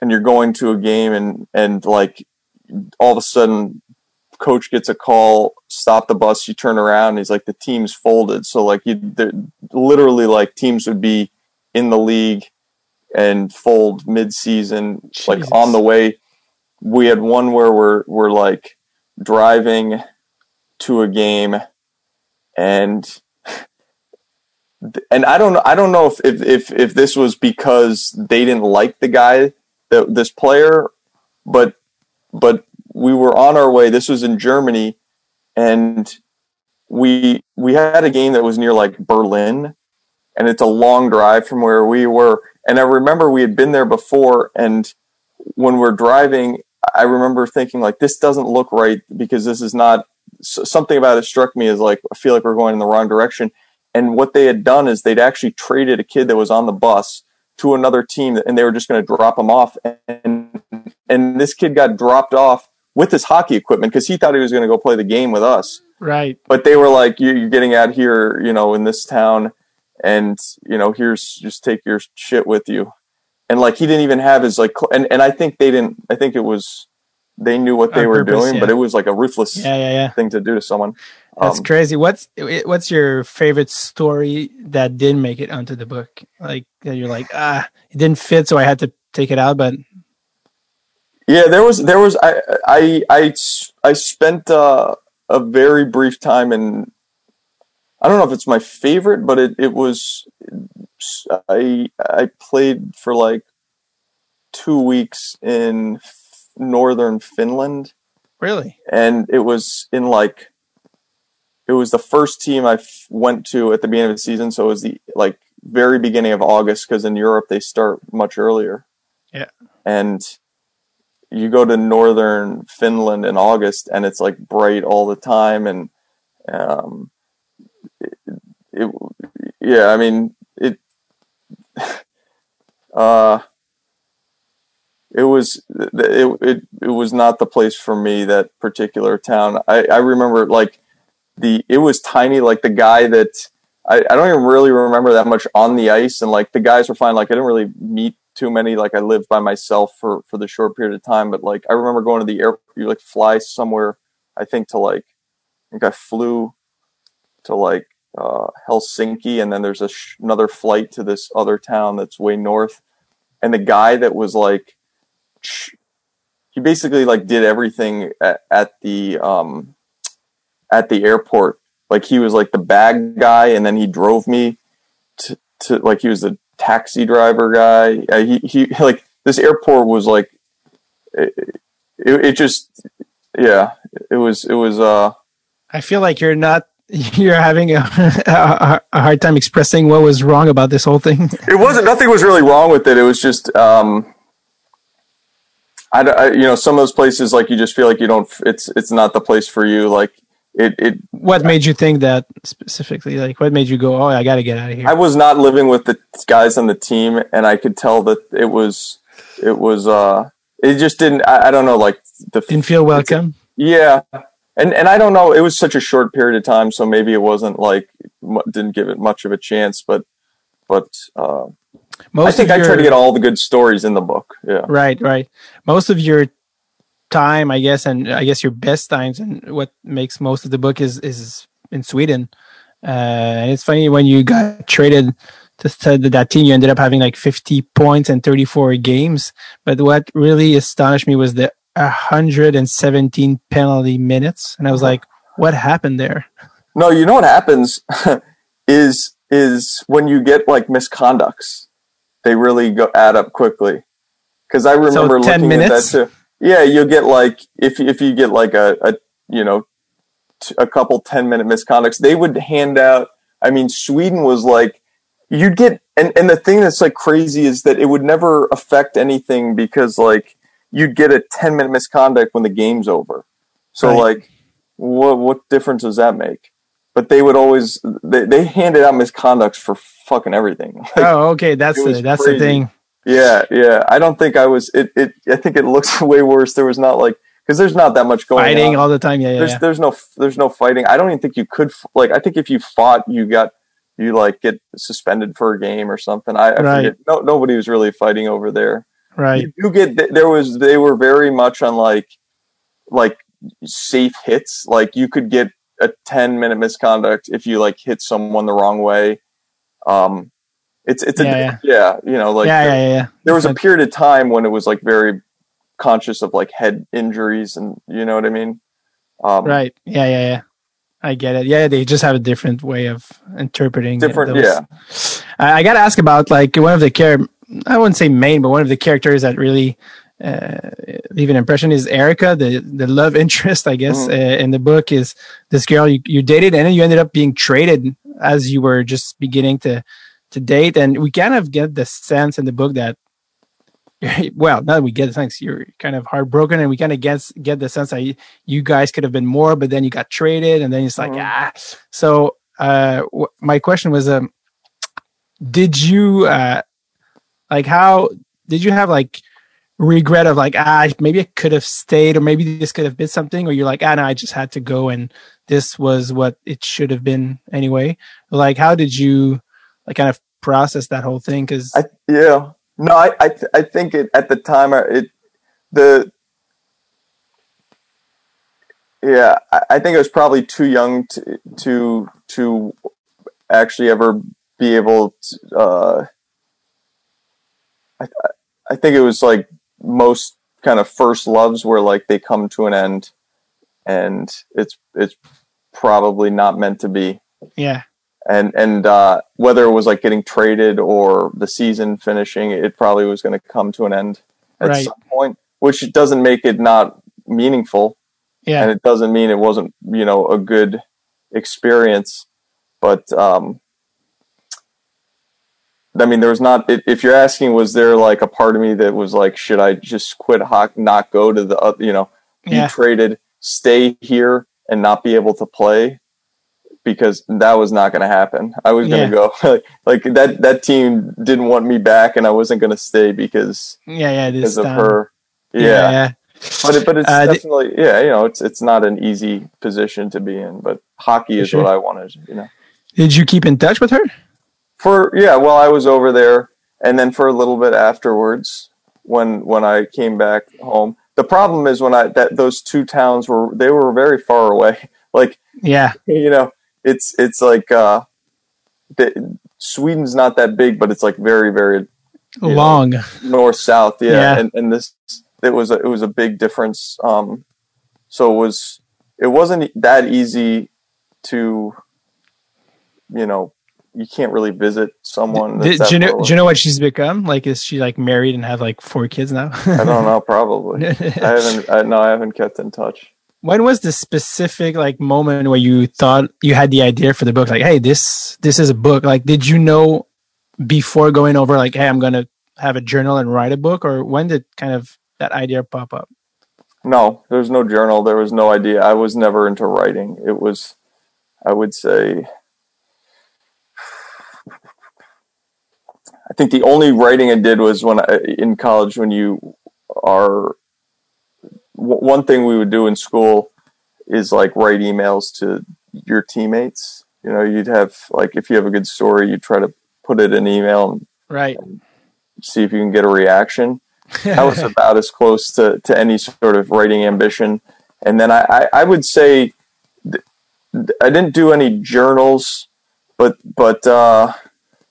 and you're going to a game and and like all of a sudden coach gets a call stop the bus you turn around and he's like the team's folded. So like you literally like teams would be in the league and fold mid-season like on the way. We had one where we're we're like driving to a game and and I don't I don't know if if if, if this was because they didn't like the guy that this player but but we were on our way. This was in Germany and we we had a game that was near like Berlin and it's a long drive from where we were. And I remember we had been there before and when we're driving I remember thinking like this doesn't look right because this is not something about it struck me as like I feel like we're going in the wrong direction. And what they had done is they'd actually traded a kid that was on the bus to another team and they were just going to drop him off. And and this kid got dropped off with his hockey equipment because he thought he was going to go play the game with us. Right. but they were like you, you're getting out here you know in this town and you know here's just take your shit with you. And like he didn't even have his like and, and i think they didn't i think it was they knew what they were purpose, doing yeah. but it was like a ruthless Yeah, yeah, yeah. thing to do to someone That's Um, crazy. What's what's your favorite story that didn't make it onto the book? Like that you're like, ah, it didn't fit, so I had to take it out. But Yeah, there was there was I I I, I spent uh, a very brief time in I don't know if it's my favorite, but it it was I I played for like two weeks in northern Finland, really, and it was in like it was the first team I f- went to at the beginning of the season, so it was the like very beginning of August because in Europe they start much earlier. Yeah. and you go to northern Finland in August, and it's like bright all the time, and um, it, it yeah, I mean it. Uh, it was it, it it was not the place for me that particular town. I i remember like the it was tiny like the guy that I, I don't even really remember that much on the ice and like the guys were fine. Like i didn't really meet too many. Like i lived by myself for for the short period of time but like i remember going to the airport you like fly somewhere i think to like i think i flew to like uh helsinki and then there's sh- another flight to this other town that's way north. And the guy that was like he basically like did everything at, at the um at the airport like he was like the bag guy and then he drove me to, to like he was the taxi driver guy uh, he, he like this airport was like it, it, it just yeah it was it was uh I feel like you're not. You're having a, a, a hard time expressing what was wrong about this whole thing. it wasn't nothing was really wrong with it it was just um I, I you know some of those places like you just feel like you don't it's it's not the place for you like it it what made you think that specifically? Like, what made you go, "Oh, I got to get out of here"? I was not living with the guys on the team, and I could tell that it was, it was, uh, it just didn't. I, I don't know, like the Didn't feel welcome. yeah, and and I don't know. It was such a short period of time, so maybe it wasn't like didn't give it much of a chance. But but uh, Most I think I your, tried to get all the good stories in the book. Yeah, Right, right. Most of your time, I guess, and I guess your best times, and what makes most of the book is is in Sweden. Uh, and it's funny when you got traded to, to that team, you ended up having like 50 points and 34 games. But what really astonished me was the 117 penalty minutes, and I was like, what happened there? No, you know what happens is is when you get like misconducts, they really go add up quickly. Because I remember So 10 looking minutes? at that too. Yeah, you'll get like if if you get like a, a you know t- a couple ten minute misconducts, they would hand out. I mean, Sweden was like you'd get and and the thing that's like crazy is that it would never affect anything because like you'd get a ten minute misconduct when the game's over. So Right. like, what what difference does that make? But they would always they, they handed out misconducts for fucking everything. Like, oh, okay, that's the that's crazy. the thing. yeah, yeah. I don't think I was. It. It. I think it looks way worse. There was not like because there's not that much going on Fighting on. all the time. Yeah, yeah. there's yeah. there's no there's no fighting. I don't even think you could like. I think if you fought, you got you like get suspended for a game or something. I, I Right. forget. No, nobody was really fighting over there. Right. You do get there was they were very much on like like safe hits. Like you could get a ten minute misconduct if you like hit someone the wrong way. Um, it's it's a Yeah, yeah, you know like yeah, yeah, yeah, yeah. there was a period of time when it was like very conscious of like head injuries and you know what I mean. Um, Right. Yeah, yeah, yeah. I get it. Yeah, they just have a different way of interpreting. Different, yeah. I, I got to ask about like one of the char. I wouldn't say main, but one of the characters that really uh, leave an impression is Erica, the the love interest, I guess, Mhm. uh, in the book is this girl you, you dated, and then you ended up being traded as you were just beginning to to date, and we kind of get the sense in the book that. Well, now that we get the sense you're kind of heartbroken, and we kind of get get the sense that you, guys could have been more, but then you got traded, and then it's like Mhm. ah. So uh, my question was, um, did you uh, like how did you have like regret of like ah maybe I could have stayed or maybe this could have been something or you're like ah no I just had to go and this was what it should have been anyway. Like how did you like kind of process that whole thing? Because yeah. No, I I, th- I think it at the time I- it the yeah I, I think I was probably too young to to to actually ever be able to. Uh, I I think it was like most kind of first loves where like they come to an end, and it's it's probably not meant to be. Yeah, and and uh, whether it was like getting traded or the season finishing, it probably was going to come to an end at Right. some point, which doesn't make it not meaningful, yeah, and it doesn't mean it wasn't you know a good experience, but um, I mean, there was not. If you're asking, was there like a part of me that was like, should I just quit hockey, not go to the, oth- you know, be yeah, traded, stay here, and not be able to play because that was not going to happen. I was going to go like that. That team didn't want me back, and I wasn't going to stay because yeah, yeah. Because of time. her. Yeah, Yeah, yeah. but it, but it's Uh, definitely yeah. You know, it's it's not an easy position to be in, but hockey is Sure. what I wanted. You know, Did you keep in touch with her? For yeah. Well, I was over there, and then for a little bit afterwards, when when I came back home. The problem is when I that those two towns were they were very far away. Like Yeah, you know it's it's like uh the, sweden's not that big but it's like very very long. north south yeah, Yeah. and and this it was a, it was a big difference um so it was it wasn't that easy to you know you can't really visit someone Did, do you know? Do you know what she's become? Like, is she like married and have like four kids now? i don't know probably i haven't I, no i haven't kept in touch when was the specific like moment where you thought you had the idea for the book like hey this this is a book like did you know before going over like hey i'm gonna have a journal and write a book or when did kind of that idea pop up No, there was no journal. There was no idea. I was never into writing. It was, I would say, I think the only writing I did was when I, in college when you are, w- one thing we would do in school is like write emails to your teammates. You know, you'd have like, if you have a good story, you try to put it in email and right see if you can get a reaction. that was about as close to, to any sort of writing ambition. And then I, I, I would say th- I didn't do any journals, but but uh,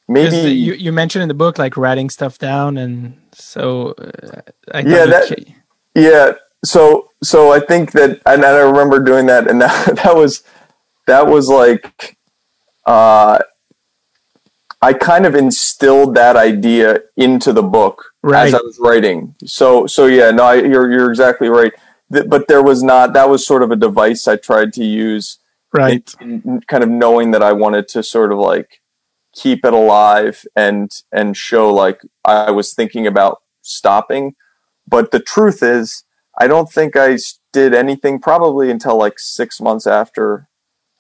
maybe you, you mentioned in the book like writing stuff down and so uh, I Yeah, that- yeah. so so I think that and I remember doing that and that, that was that was like uh I kind of instilled that idea into the book Right. as I was writing. So so yeah, no, I, you're you're exactly right. Th- But there was not that was sort of a device I tried to use Right. in, in kind of knowing that I wanted to sort of like keep it alive and and show like I was thinking about stopping. But the truth is, I don't think I did anything probably until like six months after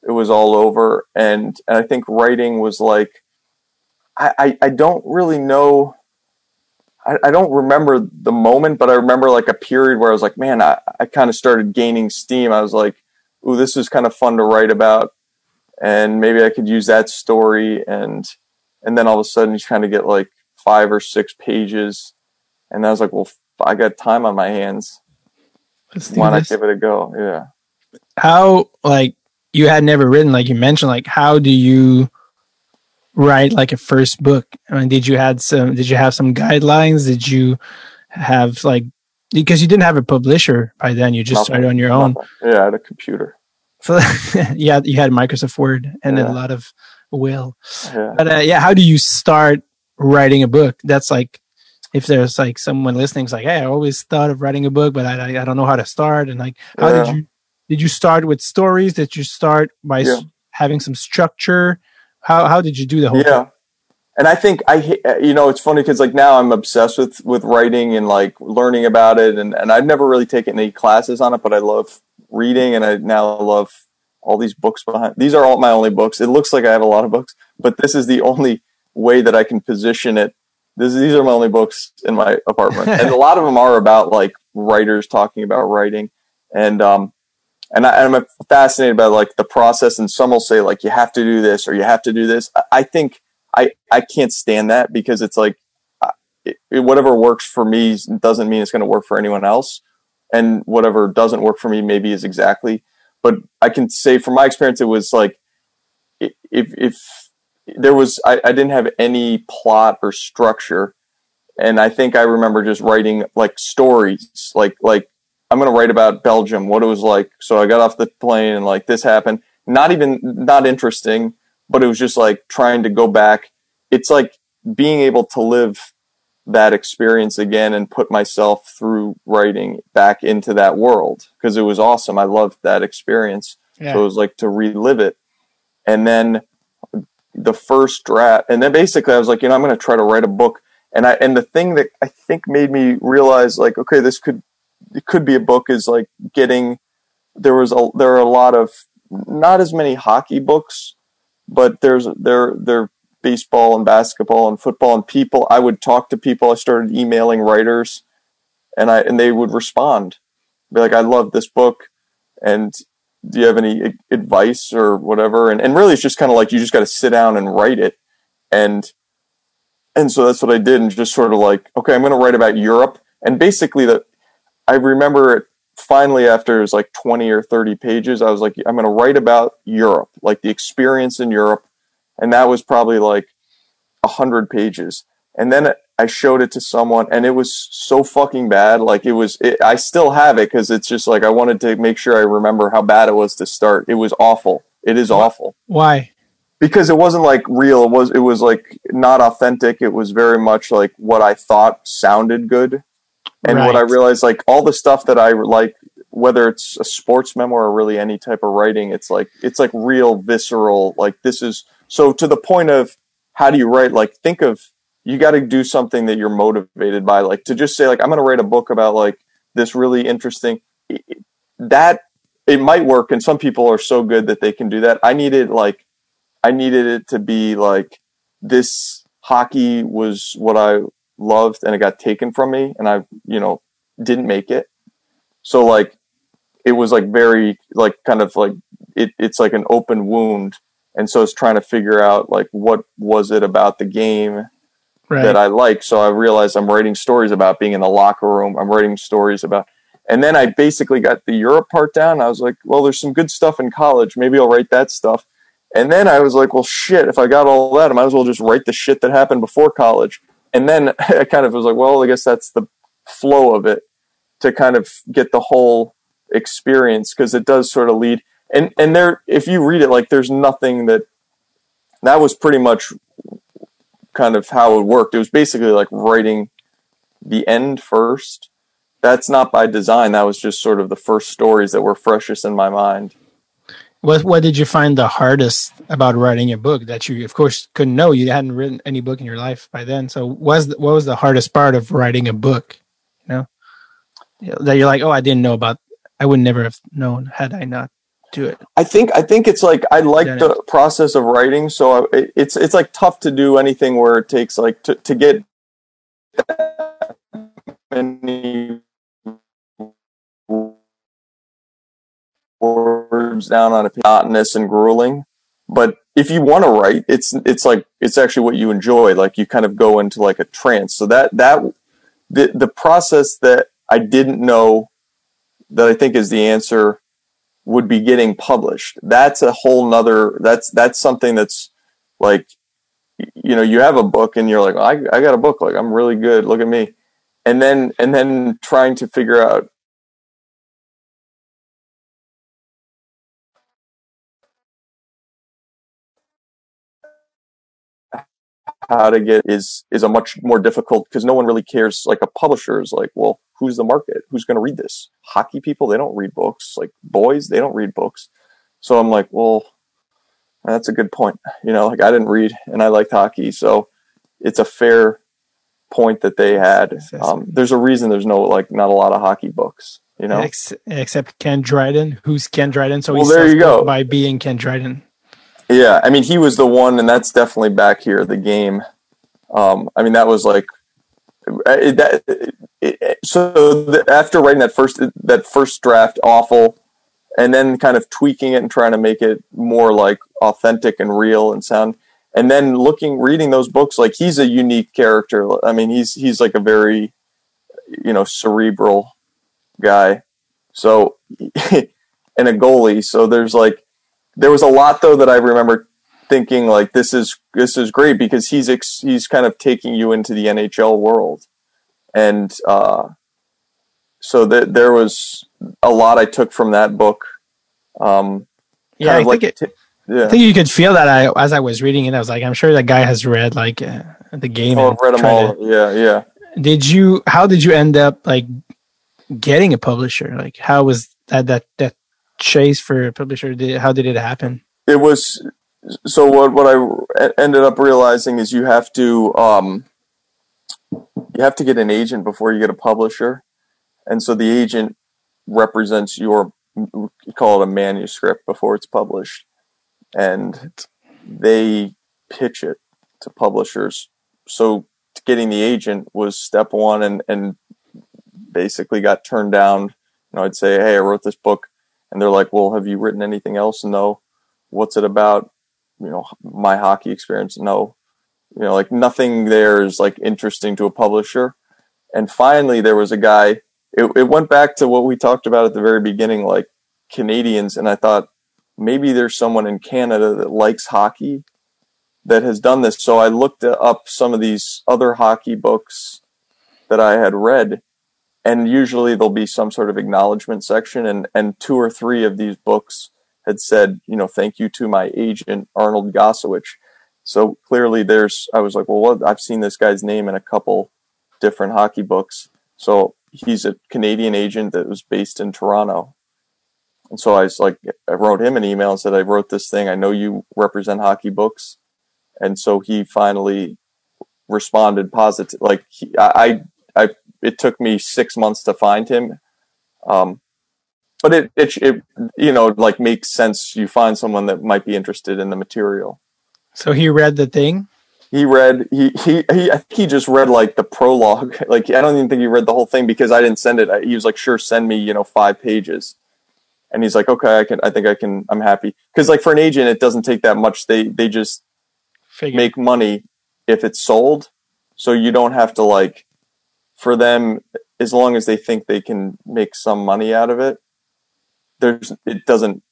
it was all over, and and I think writing was like I I, I don't really know. I, I don't remember the moment, but I remember like a period where I was like, man, I, I kind of started gaining steam. I was like, ooh, this is kind of fun to write about, and maybe I could use that story, and and then all of a sudden you kind of get like five or six pages, and I was like, well, I got time on my hands. Why not this. give it a go? Yeah. How like you had never written, like you mentioned, like how do you write like a first book? I mean, did you had some? Did you have some guidelines? Did you have like because you didn't have a publisher by then? You just Nothing. started on your own. Nothing. Yeah, I had a computer. So yeah, you had Microsoft Word and then Yeah. a lot of will. Yeah. But uh, yeah, how do you start writing a book? That's like if there's like someone listening, it's like, hey, I always thought of writing a book, but I I, I don't know how to start. And like, how Yeah. did you did you start with stories? Did you start by s- Yeah. having some structure? How how did you do the whole? yeah and i think i you know it's funny because like now i'm obsessed with with writing and like learning about it and and i've never really taken any classes on it but i love reading and i now love all these books behind these are all my only books it looks like i have a lot of books but this is the only way that i can position it this, these are my only books in my apartment and a lot of them are about like writers talking about writing and um and, I, I'm fascinated by like the process. And some will say like you have to do this or you have to do this. I, I think I I can't stand that because it's like it, it- whatever works for me doesn't mean it's going to work for anyone else, and whatever doesn't work for me maybe is exactly. But I can say from my experience, it was like if if there was I, I didn't have any plot or structure, and I think I remember just writing like stories, like like I'm going to write about Belgium, what it was like. So I got off the plane and like this happened. Not even not interesting, but it was just like trying to go back. It's like being able to live that experience again and put myself through writing back into that world because it was awesome. I loved that experience. Yeah. So it was like to relive it. And then the first draft, and then basically I was like, you know, I'm going to try to write a book. And I, and the thing that I think made me realize like, okay, this could, it could be a book is like getting, there was a, there are a lot of, not as many hockey books, but there's, there, there, baseball and basketball and football and people, I would talk to people. I started emailing writers and I, and they would respond, be like, I love this book. And do you have any advice or whatever? And, and really it's just kind of like, you just got to sit down and write it. And, and so that's what I did. And just sort of like, okay, I'm going to write about Europe. And basically that I remember it finally after it was like 20 or 30 pages, I was like, I'm going to write about Europe, like the experience in Europe. And that was probably like a hundred pages. And then I showed it to someone and it was so fucking bad. Like it was, it, I still have it because it's just like, I wanted to make sure I remember how bad it was to start. It was awful. It is awful Why? because it wasn't like real. It was, it was like not authentic. It was very much like what I thought sounded good. And what I realized, like all the stuff that I like, whether it's a sports memoir or really any type of writing, it's like it's like real visceral. Like this is so to the point of how do you write? Like think of you got to do something that you're motivated by. Like to just say like I'm going to write a book about like this really interesting that it might work, and some people are so good that they can do that. I needed like I needed it to be like this hockey was what I loved and it got taken from me and I, you know, didn't make it. So like it was like very like kind of like it, it's like an open wound. And so it's trying to figure out like what was it about the game Right. that I like. So I realized I'm writing stories about being in the locker room. I'm writing stories about, and then I basically got the Europe part down. I was like, well, there's some good stuff in college. Maybe I'll write that stuff. And then I was like, well, shit, if I got all that, I might as well just write the shit that happened before college. And then I kind of was like, well, I guess that's the flow of it. to kind of get the whole experience because it does sort of lead and and there if you read it like there's nothing that that was pretty much kind of how it worked. It was basically like writing the end first. That's not by design. That was just sort of the first stories that were freshest in my mind. What What did you find the hardest about writing a book that you, of course, couldn't know? You hadn't written any book in your life by then. So, was the, what was the hardest part of writing a book? You know, that you're like, oh, I didn't know about. I would never have known had I not do it. I think I think it's like I like the process of writing, so it, it's it's like tough to do anything where it takes like to to get many words down on a monotonous and grueling. But if you want to write, it's it's like it's actually what you enjoy. Like you kind of go into like a trance. So that that the the process that I didn't know that I think is the answer would be getting published. That's a whole nother, that's, that's something that's like, you know, you have a book and you're like, I, I got a book. Like, I'm really good. Look at me. And then, and then trying to figure out how to get is is a much more difficult because no one really cares like a publisher is like well who's the market? Who's going to read this? Hockey people, they don't read books. Like boys, they don't read books. So I'm like, well, that's a good point. You know, like I didn't read and I liked hockey. So it's a fair point that they had. Um, there's a reason there's no, like, not a lot of hockey books, you know? Ex- except Ken Dryden. Who's Ken Dryden? So well, there you go. By being Ken Dryden. Yeah. I mean, he was the one, and that's definitely back here, the game. Um, I mean, that was like, Uh, that, it, so the, after writing that first that first draft awful and then kind of tweaking it and trying to make it more like authentic and real and sound and then looking reading those books like he's a unique character. I mean he's he's like a very you know cerebral guy. So and a goalie. So there's like there was a lot though that i remember thinking like this is this is great because he's ex, he's kind of taking you into the nhl world and uh, so th- there was a lot I took from that book. Um, yeah, I like think it, yeah. I think you could feel that I, as I was reading it. I was like, I'm sure that guy has read like uh, the game. Oh, read them all. To, yeah, yeah. Did you? How did you end up like getting a publisher? Like, how was that that that chase for a publisher? Did, how did it happen? It was so what what I ended up realizing is you have to um, you have to get an agent before you get a publisher. And so the agent represents your, you call it a manuscript before it's published. And they pitch it to publishers. So getting the agent was step one and, and basically got turned down. You know, I'd say, Hey, I wrote this book. And they're like, well, have you written anything else? No. What's it about? You know, my hockey experience? No you know, like nothing there is like interesting to a publisher. And finally, there was a guy. It, it went back to what we talked about at the very beginning, like Canadians. And I thought maybe there's someone in Canada that likes hockey that has done this. So I looked up some of these other hockey books that I had read, and usually there'll be some sort of acknowledgement section, and and two or three of these books had said, you know, thank you to my agent Arnold Gosewich, so clearly there's, I was like, well, what? I've seen this guy's name in a couple different hockey books. So he's a Canadian agent that was based in Toronto. And so I was like, I wrote him an email and said, I wrote this thing. I know you represent hockey books. And so he finally responded positive. Like he, I, I, it took me six months to find him. Um, but it, it, it, you know, like makes sense. You find someone that might be interested in the material. So he read the thing. He read he he he. I think he just read like the prologue. Like I don't even think he read the whole thing because I didn't send it. He was like, "Sure, send me you know five pages," and he's like, "Okay, I can. I think I can. I'm happy." Because like for an agent, it doesn't take that much. They they just Figure. make money if it's sold, so you don't have to like for them as long as they think they can make some money out of it. There's it doesn't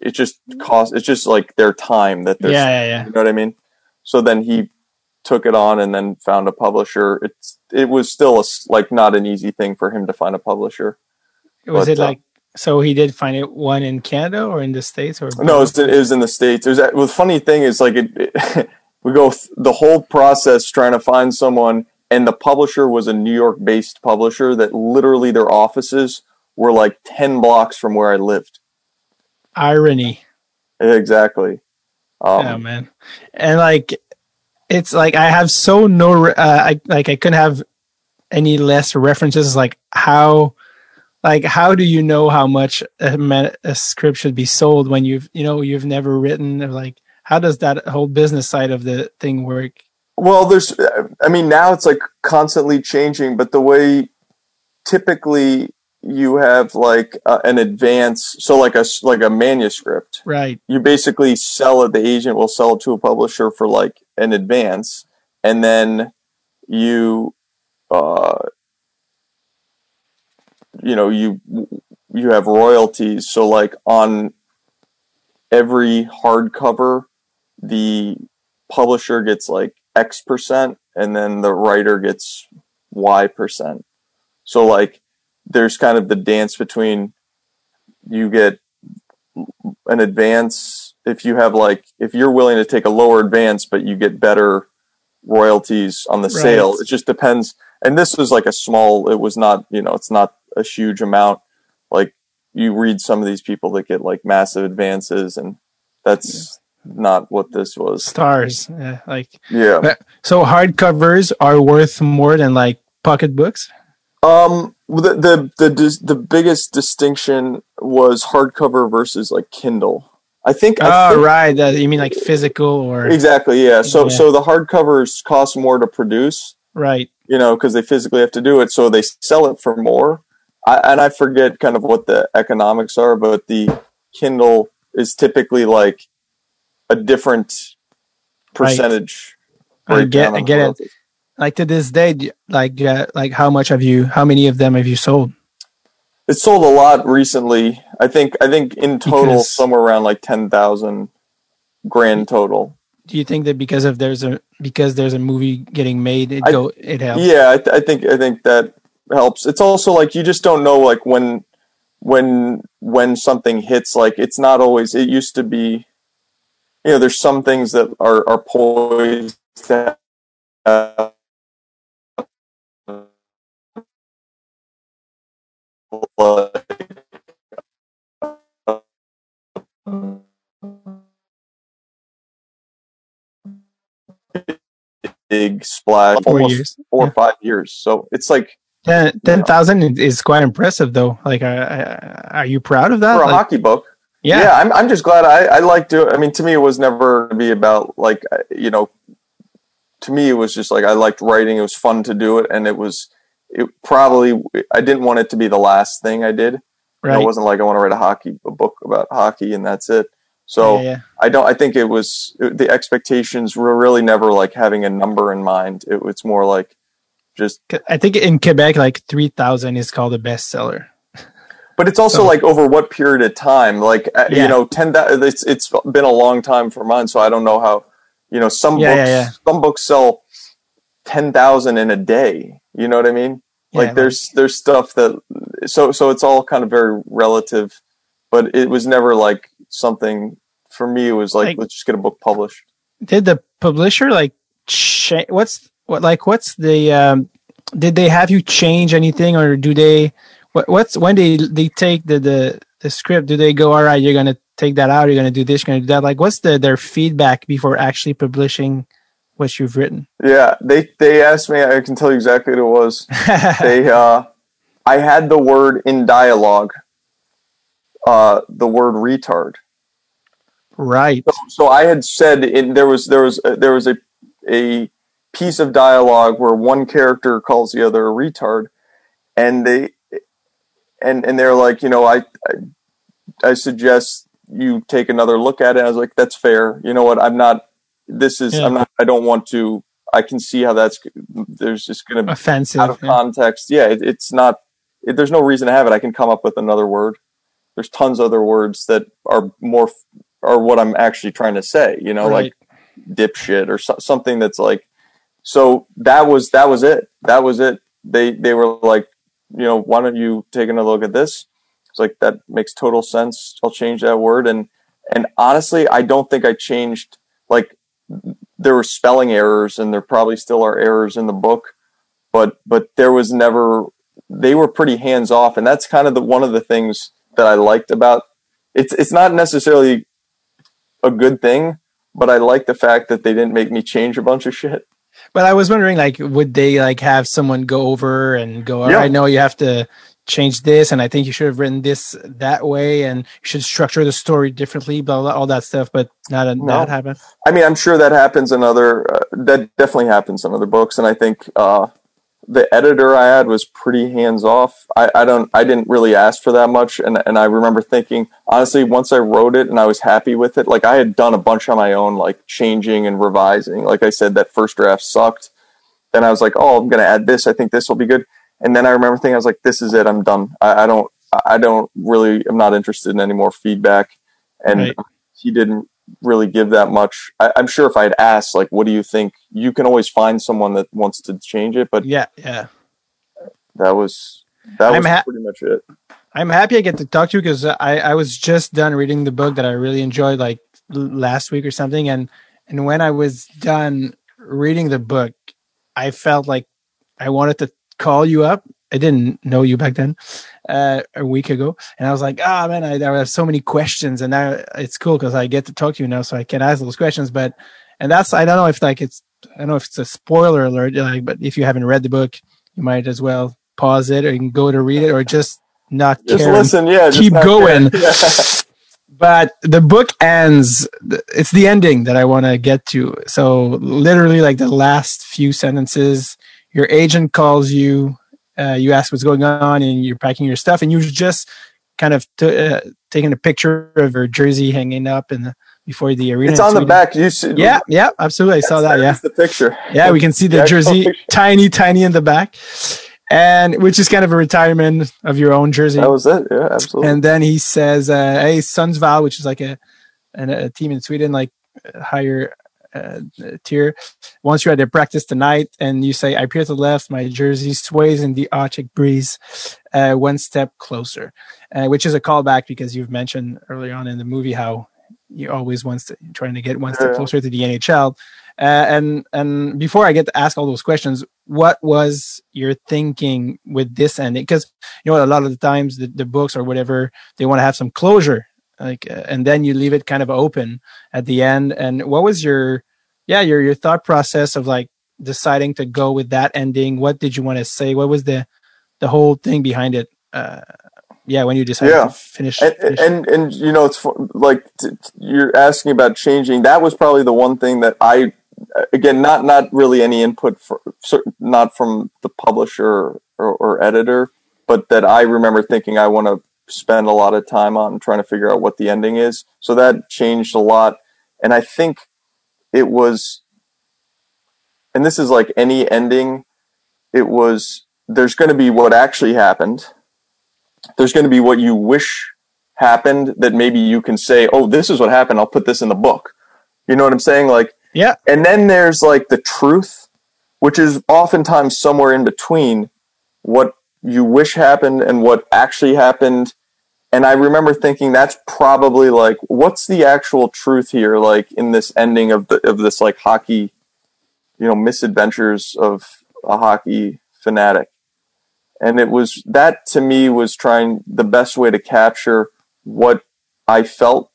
it just cost it's just like their time that they're yeah, yeah, yeah. you know what I mean? So then he took it on and then found a publisher. It's it was still a like not an easy thing for him to find a publisher. Was But, it uh, like so? He did find it one in Canada or in the states or No, it was, it was in the states. There's well, the funny thing is like it, it we go th- the whole process trying to find someone, and the publisher was a New York based publisher that literally their offices were like ten blocks from where I lived. irony. Exactly. Um, yeah, man. And like, it's like I have so no, uh, I like I couldn't have any less references. Like how, like how do you know how much a, a script should be sold when you've you know you've never written? Like how does that whole business side of the thing work? Well, there's, I mean, now it's like constantly changing, but the way typically you have like uh, an advance, so like a like a manuscript, Right. you basically sell it. The agent will sell it to a publisher for like an advance, and then you, uh, you know, you you have royalties. So like on every hardcover, the publisher gets like X percent, and then the writer gets Y percent. So like, there's kind of the dance between you get an advance if you have like if you're willing to take a lower advance, but you get better royalties on the sale. It just depends. And this was like a small. It was not you know it's not a huge amount. Like you read some of these people that get like massive advances, and that's not what this was. Stars. Yeah, like Yeah. So hardcovers are worth more than like pocketbooks. Um, the the the the biggest distinction was hardcover versus like Kindle. I think. I Oh, think right. You mean like physical or exactly. Yeah. So Yeah. so the hardcovers cost more to produce. right? You know, because they physically have to do it, so they sell it for more. I, and I forget kind of what the economics are, but the Kindle is typically like a different Right. percentage. I get, I get it. Like to this day, like yeah, like how much have you? How many of them have you sold? It sold a lot recently. I think I think in total Because- somewhere around like ten thousand grand total. Do you think that because of there's a because there's a movie getting made, it I- go it helps? Yeah, I, th- I think I think that helps. It's also like you just don't know like when when when something hits. Like it's not always. It used to be. You know, there's some things that are are poised to have big splash Four almost years. four Yeah. or five years. So it's like Ten ten thousand is quite impressive, though. Like, uh, uh, are you proud of that? for a Like, hockey book. yeah, Yeah, I'm, I'm just glad I, I like doing. I mean, to me, it was never to be about like uh, you know. To me, it was just like I liked writing. It was fun to do it, and it was. It probably I didn't want it to be the last thing I did. You know, it wasn't like I want to write a hockey a book about hockey and that's it. So yeah, yeah. I don't. I think it was the expectations were really never like having a number in mind. It, it's more like just. I think in Quebec, like three thousand is called a bestseller. But it's also So- like over what period of time? Like uh, Yeah. you know, ten. It's it's been a long time for mine, so I don't know how. You know, some books some books sell ten thousand in a day. You know what I mean? Yeah, like there's there's stuff that so so it's all kind of very relative, but it was never like something for me. It was like, Like- let's just get a book published. did the publisher like cha- what's what like what's the um did they have you change anything or do they what, what's when they they take the the the script do they go all right you're gonna take that out you're gonna do this you're gonna do that like what's the their feedback before actually publishing what you've written Yeah, they they asked me. I can tell you exactly what it was. they uh, I had the word in dialogue. Uh, the word retard. right So I had said in there was there was there was a a piece of dialogue where one character calls the other a retard, and they and and they're like, you know, I I, I suggest you take another look at it. I was like, that's fair. You know what? I'm not. This is. Yeah. I'm not. I don't want to. I can see how that's. There's just going to be offensive out of yeah. context. Yeah, it, it's not. It, there's no reason to have it. I can come up with another word. There's tons of other words that are more are what I'm actually trying to say. You know, right like dipshit or so, something that's like so that was that was it. That was it. They they were like, you know, why don't you take another look at this? It's like that makes total sense. I'll change that word. And and honestly, I don't think I changed. Like there were spelling errors, and there probably still are errors in the book, but but there was never. They were pretty hands off, and that's kind of the one of the things that I liked about. It's it's not necessarily a good thing, but I like the fact that they didn't make me change a bunch of shit. But I was wondering, like, would they like have someone go over and go, "All Yeah. right, no, you have to change this, and I think you should have written this that way, and you should structure the story differently, blah blah, all that stuff." But not a, No. that happened. I mean, I'm sure that happens in other. Uh, that definitely happens in other books, and I think uh, the editor I had was pretty hands off. I, I don't. I didn't really ask for that much, and and I remember thinking honestly, once I wrote it and I was happy with it, like I had done a bunch on my own, like changing and revising. Like I said, that first draft sucked. Then I was like, oh, I'm gonna add this. I think this will be good. And then I remember thinking, I was like, this is it. I'm done. I, I don't. I don't really. I'm not interested in any more feedback. And Right. he didn't really give that much. I, I'm sure if I'd asked, like, what do you think? You can always find someone that wants to change it, but Yeah, yeah. that was that I'm was ha- pretty much it. I'm happy I get to talk to you because I, I was just done reading the book that I really enjoyed like last week or something, and and when I was done reading the book, I felt like I wanted to call you up. I didn't know you back then, uh, a week ago, and I was like, ah man, I, I have so many questions, and now it's cool because I get to talk to you now, so I can ask those questions. But and that's I don't know if like it's I don't know if it's a spoiler alert, like, but if you haven't read the book, you might as well pause it or you can go to read it or just not Just care listen, yeah. just keep going. but the book ends it's the ending that i want to get to so literally like the last few sentences your agent calls you uh, you ask what's going on and you're packing your stuff and you're just kind of t- uh, taking a picture of your jersey hanging up in the, before the arena It's on the back. You see, yeah yeah absolutely i saw that yeah the picture. yeah we can see the The jersey picture. tiny tiny in the back and which is kind of a retirement of your own jersey That was it. Yeah, absolutely. and then he says, uh, "Hey, Sundsvall, which is like a an, a team in Sweden, like uh, higher uh, tier, Once you're at their practice tonight." And you say, "I peer to the left, my jersey sways in the Arctic breeze, uh, one step closer," uh, which is a callback because you've mentioned earlier on in the movie how you always wants to trying to get one step closer to the NHL. Uh, and and before I get to ask all those questions, what was your thinking with this ending? Because you know a lot of the times the, the books or whatever they want to have some closure, like, uh, and then you leave it kind of open at the end. And what was your yeah your your thought process of like deciding to go with that ending? What did you want to say? What was the the whole thing behind it? Uh, yeah, when you decided Yeah. to finish, and, finish and and you know it's like t- t- you're asking about changing that was probably the one thing that i again not not really any input for not from the publisher or, or editor but that i remember thinking i want to spend a lot of time on trying to figure out what the ending is so that changed a lot and i think it was and this is like any ending it was there's going to be what actually happened there's going to be what you wish happened that maybe you can say, oh, this is what happened. I'll put this in the book. You know what I'm saying? Like, yeah, and then there's like the truth, which is oftentimes somewhere in between what you wish happened and what actually happened. And I remember thinking that's probably like, what's the actual truth here? Like in this ending of the, of this like hockey, you know, misadventures of a hockey fanatic. And it was that to me was trying the best way to capture what I felt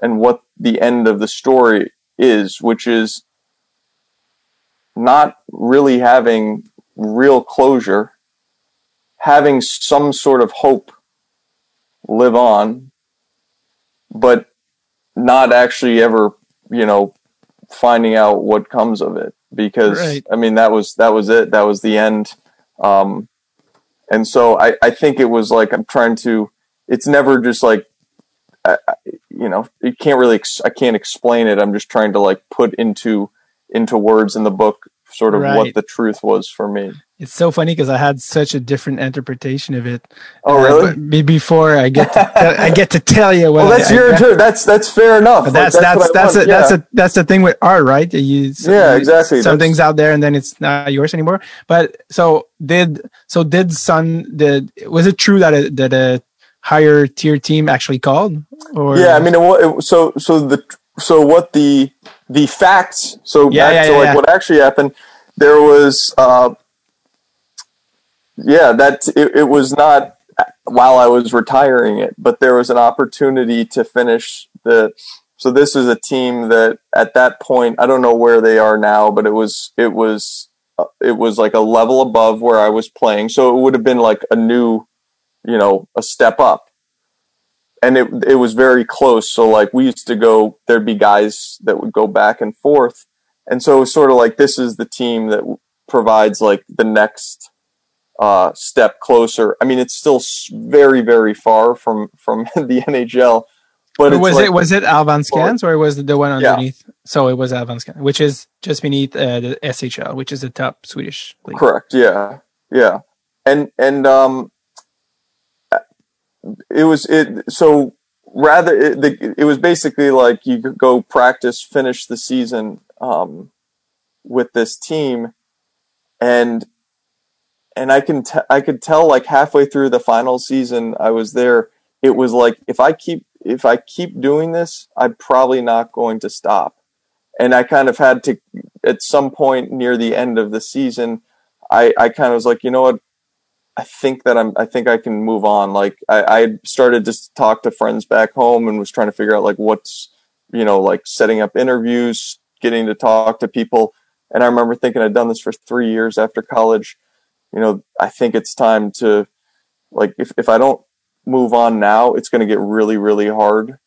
and what the end of the story is, which is not really having real closure, having some sort of hope live on, but not actually ever, you know, finding out what comes of it. Because Right. I mean, that was that was it. That was the end. Um, and so I, I think it was like I'm trying to. It's never just like I, I- you know you can't really ex- I can't explain it. I'm just trying to like put into into words in the book sort of Right. what the truth was for me. It's so funny because I had such a different interpretation of it. Oh, Uh, really? before I get to, I get to tell you what. Well, that's I- your I-. That's that's fair enough. Like, that's that's that's a, want. that's a that's the thing with art, right? You, so Yeah, exactly. Some That's- things out there, and then it's not yours anymore. But so did so did Sun did was it true that a, that a higher tier team actually called? Or Yeah, I mean, it, it, so so the so what the the facts. So Yeah, back yeah, to yeah, like what actually happened. There was, uh, yeah, that it, it was not while I was retiring it, but there was an opportunity to finish the. So this is a team that at that point I don't know where they are now, but it was it was uh, it was like a level above where I was playing. So it would have been like a new, you know, a step up and it it was very close. So like we used to go, there'd be guys that would go back and forth, and so it was sort of like this is the team that provides like the next uh, step closer. I mean, it's still very very far from from the NHL, but was like, it was it Allsvenskan or was it the one underneath? Yeah. So it was Allsvenskan, which is just beneath uh, the SHL, which is the top Swedish league. Correct. Yeah. Yeah. And and um, it was it. So rather, it, the, it was basically like you could go practice, finish the season um, with this team, and and I can t- I could tell like halfway through the final season I was there. It was like if I keep if I keep doing this, I'm probably not going to stop. And I kind of had to at some point near the end of the season, I, I kind of was like, you know what? I think that I'm, I think I can move on. Like I, I started to talk to friends back home and was trying to figure out like what's, you know, like setting up interviews, getting to talk to people. And I remember thinking I'd done this for three years after college. You know, I think it's time to, like, if, if I don't move on now, it's going to get really, really hard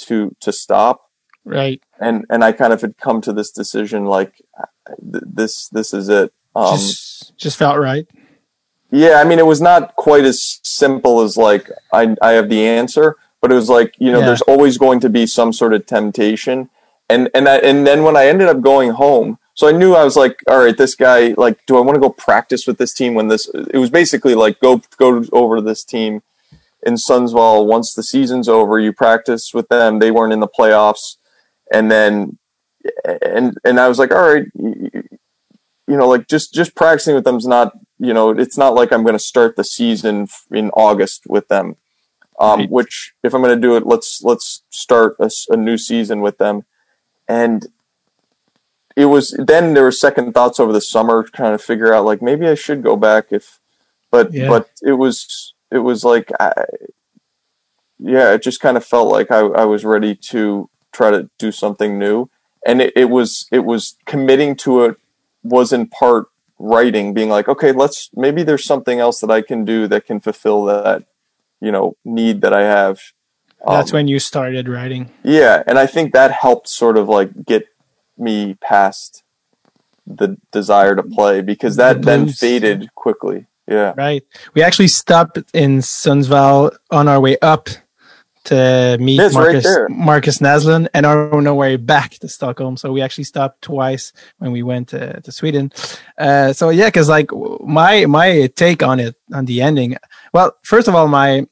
to, to stop Right. and and I kind of had come to this decision like th- this this is it. Um, just just felt right. Yeah, I mean it was not quite as simple as like I I have the answer, but it was like you know Yeah. there's always going to be some sort of temptation, and and I, and then when I ended up going home, so I knew I was like, all right, this guy like, do I want to go practice with this team when this? It was basically like go go over to this team in Sundsvall once the season's over. You practice with them. They weren't in the playoffs, and then and and I was like, all right, you, know, like just just practicing with them's not you know, it's not like I'm going to start the season in August with them. Um, Right. Which, if I'm going to do it, let's let's start a new season with them. And it was then there were second thoughts over the summer, trying to figure out like maybe I should go back if, but Yeah. but it was it was like I, yeah, it just kind of felt like I, I was ready to try to do something new, and it, it was it was committing to it was in part writing, being like, okay, let's maybe there's something else that I can do that can fulfill that you know need that I have. That's Um, when you started writing. yeah, and I think that helped sort of like get me past the desire to play because that The then faded quickly. Yeah. Right. We actually stopped in Sundsvall on our way up to meet it's right Markus. Markus Näslund and on our way back to Stockholm. So we actually stopped twice when we went to, to Sweden. Uh, so yeah, because like my my take on it on the ending. Well, first of all, my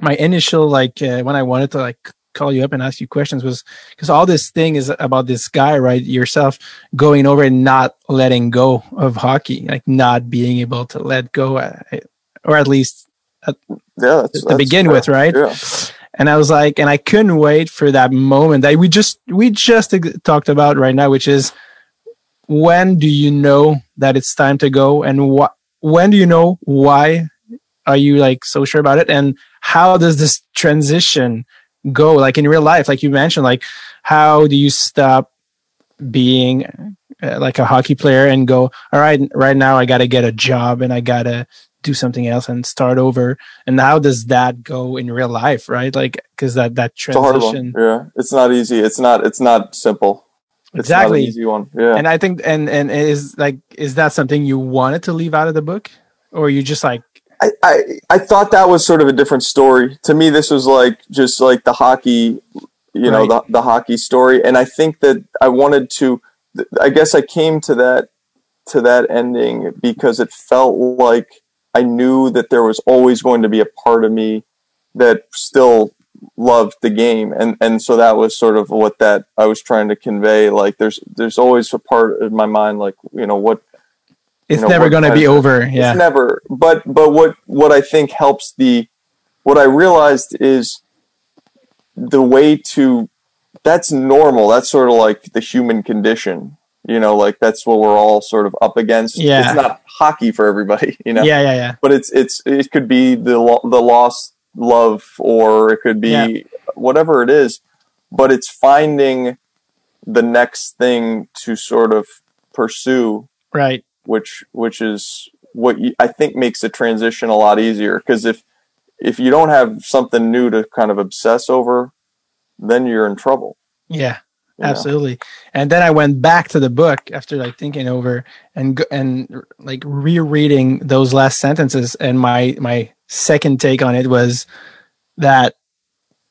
my initial like uh, when I wanted to like call you up and ask you questions was because all this thing is about this guy, right? Yourself going over and not letting go of hockey, like not being able to let go, uh, or at least Yeah. To begin fair. with, right? Yeah. And I was like, and I couldn't wait for that moment that we just we just talked about right now, which is when do you know that it's time to go, and what when do you know why are you like so sure about it, and how does this transition go, like in real life, like you mentioned, like how do you stop being uh, like a hockey player and go, all right, right now I got to get a job and I got to do something else and start over. And how does that go in real life, right? Like, cause that, that It's a hard one. transition. Yeah. It's not easy. It's not. It's not simple. It's not an Exactly. easy one. Yeah. And I think, and, and is like, is that something you wanted to leave out of the book? Or you just like, I, I I thought that was sort of a different story. To me, this was like just like the hockey, you know, Right. the the hockey story. And I think that I wanted to. I guess I came to that to that ending because it felt like I knew that there was always going to be a part of me that still loved the game and and so that was sort of what that I was trying to convey like there's there's always a part of my mind like you know what It's know, never going to be of- over. Yeah. it's never but but what what I think helps the what I realized is the way to that's normal that's sort of like the human condition you know like that's what we're all sort of up against Yeah. it's not hockey for everybody you know Yeah, yeah, yeah. but it's it's it could be the lo- the lost love or it could be Yeah. whatever it is but it's finding the next thing to sort of pursue Right. which which is what you, I think makes the transition a lot easier because if if you don't have something new to kind of obsess over then you're in trouble Yeah. You know? Absolutely. And then I went back to the book after like thinking over and and like rereading those last sentences and my my second take on it was that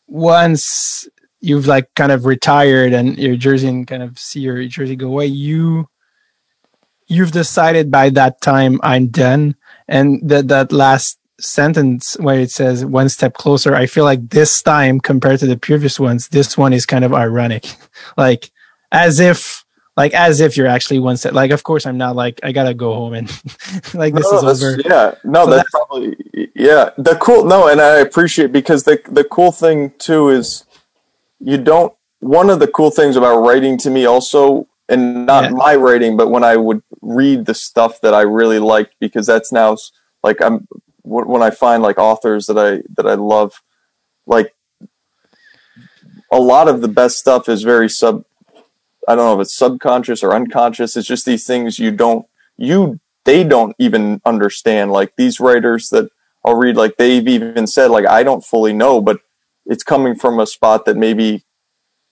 once you've like kind of retired and your jersey and kind of see your jersey go away you you've decided by that time I'm done and that that last sentence where it says one step closer i feel like this time compared to the previous ones this one is kind of ironic like as if like as if you're actually one step like of course i'm not like i gotta go home and like this No, is that's- over Yeah, no, So that's probably yeah. The cool no, and I appreciate because the the cool thing too is you don't. One of the cool things about writing to me also, and not Yeah. my writing, but when I would read the stuff that I really liked, because that's now like I'm when I find like authors that I that I love, like a lot of the best stuff is very sub. I don't know if it's subconscious or unconscious. It's just these things you don't you they don't even understand. Like these writers that I'll read, like they've even said, like I don't fully know, but it's coming from a spot that maybe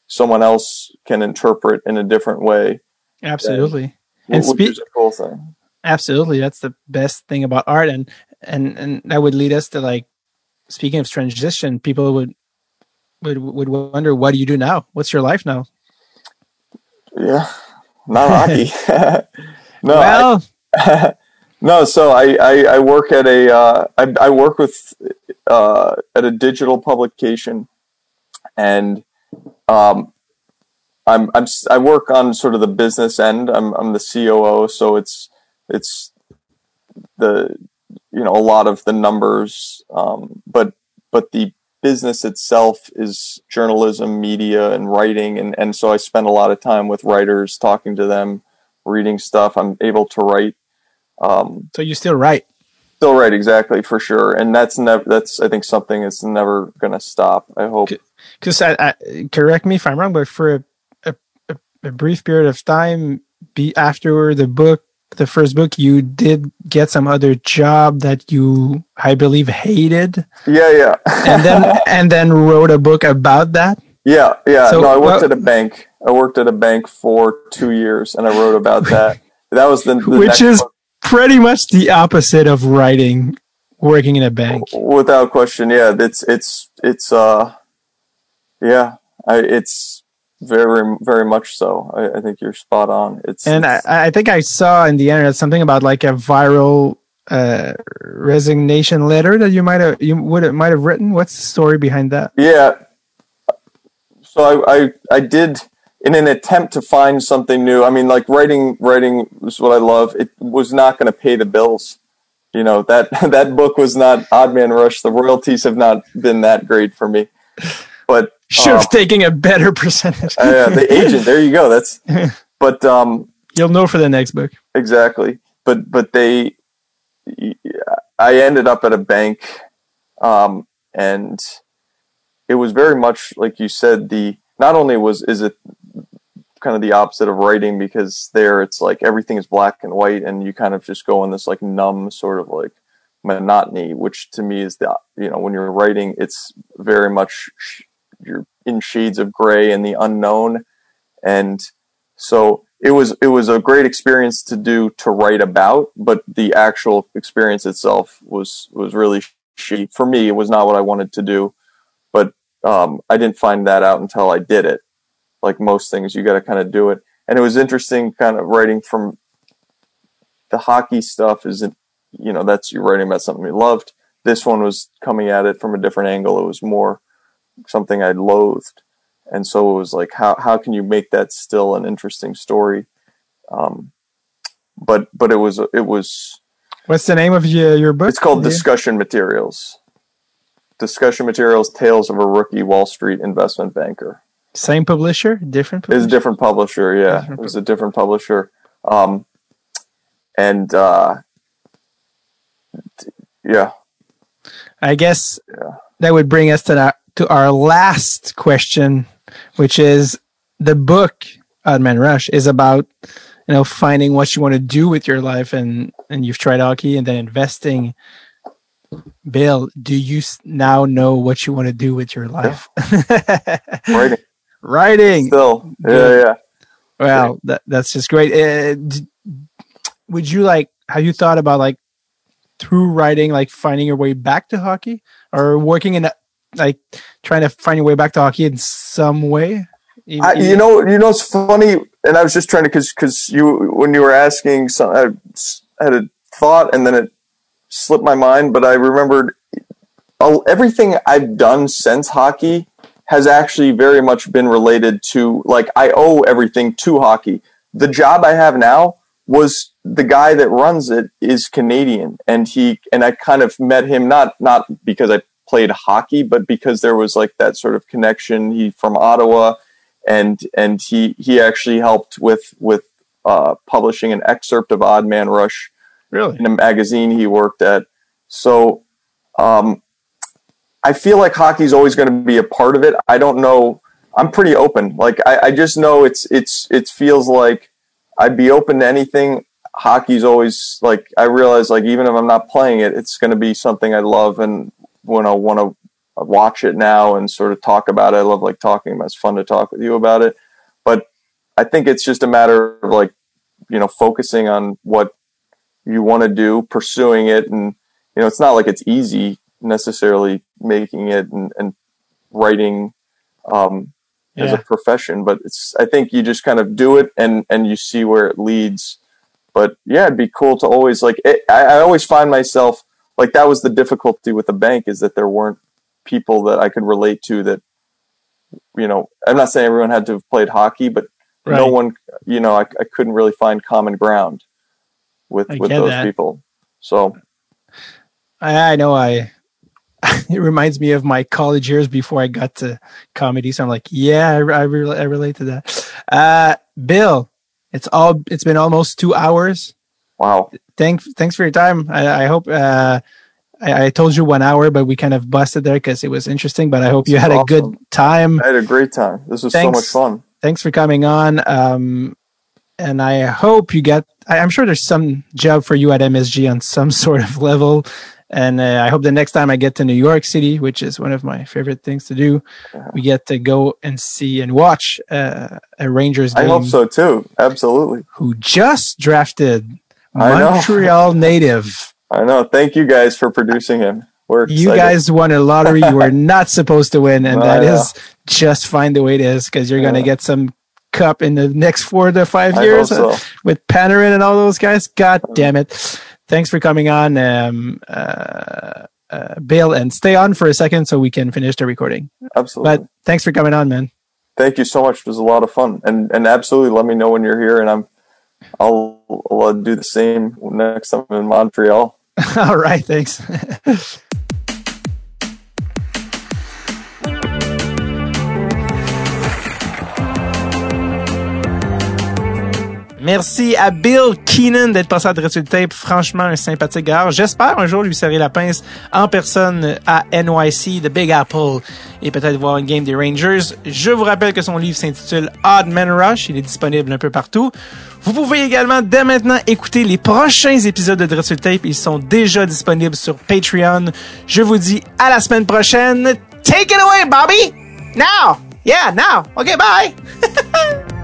someone else can interpret in a different way, absolutely And which speak- cool thing. absolutely that's the best thing about art and and and that would lead us to like speaking of transition people would would would wonder what do you do now what's your life now Yeah, not hockey. no, I- no, so I, I, I work at a uh, I, I work with uh, at a digital publication, and um, I'm I'm I work on sort of the business end. I'm I'm the COO, so it's it's the you know a lot of the numbers, um, but but the business itself is journalism, media, and writing, and and so I spend a lot of time with writers, talking to them, reading stuff. I'm able to write. Um, so you still write Still write, exactly for sure, and that's never. That's I think something that's never going to stop. I hope. because correct me if I'm wrong, but for a, a, a, a brief period of time, be after the book, the first book, you did get some other job that you, I believe, hated, Yeah, yeah, and then and then wrote a book about that. yeah, yeah. So no, I worked at a bank. I worked at a bank for two years, and I wrote about that. That was the, the Which is- book, Pretty much the opposite of writing, working in a bank. without question. Yeah, it's it's it's uh, yeah, I, it's very very much so. I, I think you're spot on. It's And I, it's- I think I saw in the internet something about like a viral uh, resignation letter that you might have you would have might have written. What's the story behind that? Yeah. So I, I I did in an attempt to find something new. I mean, like writing writing is what I love. It was not going to pay the bills. You know that that book was not Odd Man Rush. The royalties have not been that great for me. But Should have uh, taken a better percentage. uh, the agent. There you go. That's. But um, You'll know for the next book. exactly but but they i ended up at a bank um, and it was very much like you said the not only was is it kind of the opposite of writing because there it's like everything is black and white and you kind of just go in this like numb sort of like monotony which to me is the you know when you're writing it's very much you're in shades of gray and the unknown and so it was it was a great experience to do to write about, but the actual experience itself was was really shitty for me. It was not what I wanted to do, but um, I didn't find that out until I did it. Like most things, you got to kind of do it, and it was interesting, kind of writing from the hockey stuff isn't, you know, that's you're writing about something you loved. This one was coming at it from a different angle. It was more something I loathed, and so it was like, how how can you make that still an interesting story? Um, but but it was it was What's the name of your, your book? it's called Yeah. Discussion Materials. Discussion Materials: Tales of a Rookie Wall Street Investment Banker. Same publisher, different publisher. a different publisher, yeah. Different It was a different publisher. Um, and uh, yeah, I guess Yeah. that would bring us to that to our last question, which is the book Odd Man Rush is about you know finding what you want to do with your life and and you've tried hockey and then investing. Bill, do you now know what you want to do with your life? writing Writing. still, yeah, yeah. Well, that, that's just great. Uh, d- would you like? Have you thought about like through writing, like finding your way back to hockey, or working in a, like trying to find your way back to hockey in some way? Even- I, you know, you know, it's funny, and I was just trying to because because you when you were asking, some, I had a thought, and then it slipped my mind. But I remembered uh, everything I've done since hockey has actually very much been related to like I owe everything to hockey. The job I have now was the guy that runs it is Canadian, and he and I kind of met him not not because I played hockey, but because there was like that sort of connection. He from Ottawa and and he he actually helped with with uh, publishing an excerpt of Odd Man Rush really? in a magazine he worked at. So um, I feel like hockey's always going to be a part of it. I don't know. I'm pretty open. Like I, I just know it's it's it feels like I'd be open to anything. Hockey's always like I realize like even if I'm not playing it, it's going to be something I love and when I want to watch it now and sort of talk about it. I love like talking about. it. It's fun to talk with you about it, but I think it's just a matter of like you know focusing on what you want to do, pursuing it, and you know it's not like it's easy necessarily making it and, and writing um, as a profession, but it's I think you just kind of do it and and you see where it leads. But yeah, it'd be cool to always like it, I, I always find myself like that was the difficulty with the bank is that there weren't people that I could relate to that you know I'm not saying everyone had to have played hockey, but no one you know I, I couldn't really find common ground with I with those that. people. So I, I know. I it reminds me of my college years before I got to comedy. So I'm like, yeah, I, I, re- I relate to that. Uh, Bill, it's all. It's been almost two hours. Wow, thanks thanks for your time. I, I hope uh, I, I told you one hour, but we kind of busted there because it was interesting. But I hope you had is a good time. I had a great time. This was so much fun. Thanks for coming on. Um, and I hope you get. I, I'm sure there's some job for you at MSG on some sort of level. And uh, I hope the next time I get to New York City, which is one of my favorite things to do, we get to go and see and watch uh, a Rangers I hope so too. Absolutely. who just drafted. Montreal native. I know. Thank you guys for producing him. We're excited. You guys won a lottery you were not supposed to win, and that is just fine the way it is because you're gonna get some cup in the next four to five years so. with Panarin and all those guys. God damn it! Thanks for coming on, um, uh, uh, Bill, and stay on for a second so we can finish the recording. Absolutely. But thanks for coming on, man. Thank you so much. It was a lot of fun, and and absolutely let me know when you're here, and I'm I'll, Do the same next time I'm in Montreal. all right, thanks. Merci à Bill Keenan d'être passé à Dressel Tape. Franchement, un sympathique gars. J'espère un jour lui serrer la pince en personne à NYC, The Big Apple, et peut-être voir une game des Rangers. Je vous rappelle que son livre s'intitule Odd Man Rush. Il est disponible un peu partout. Vous pouvez également dès maintenant écouter les prochains épisodes de Dressel Tape. Ils sont déjà disponibles sur Patreon. Je vous dis à la semaine prochaine. Take it away, Bobby! Now! Yeah, now! Okay, bye!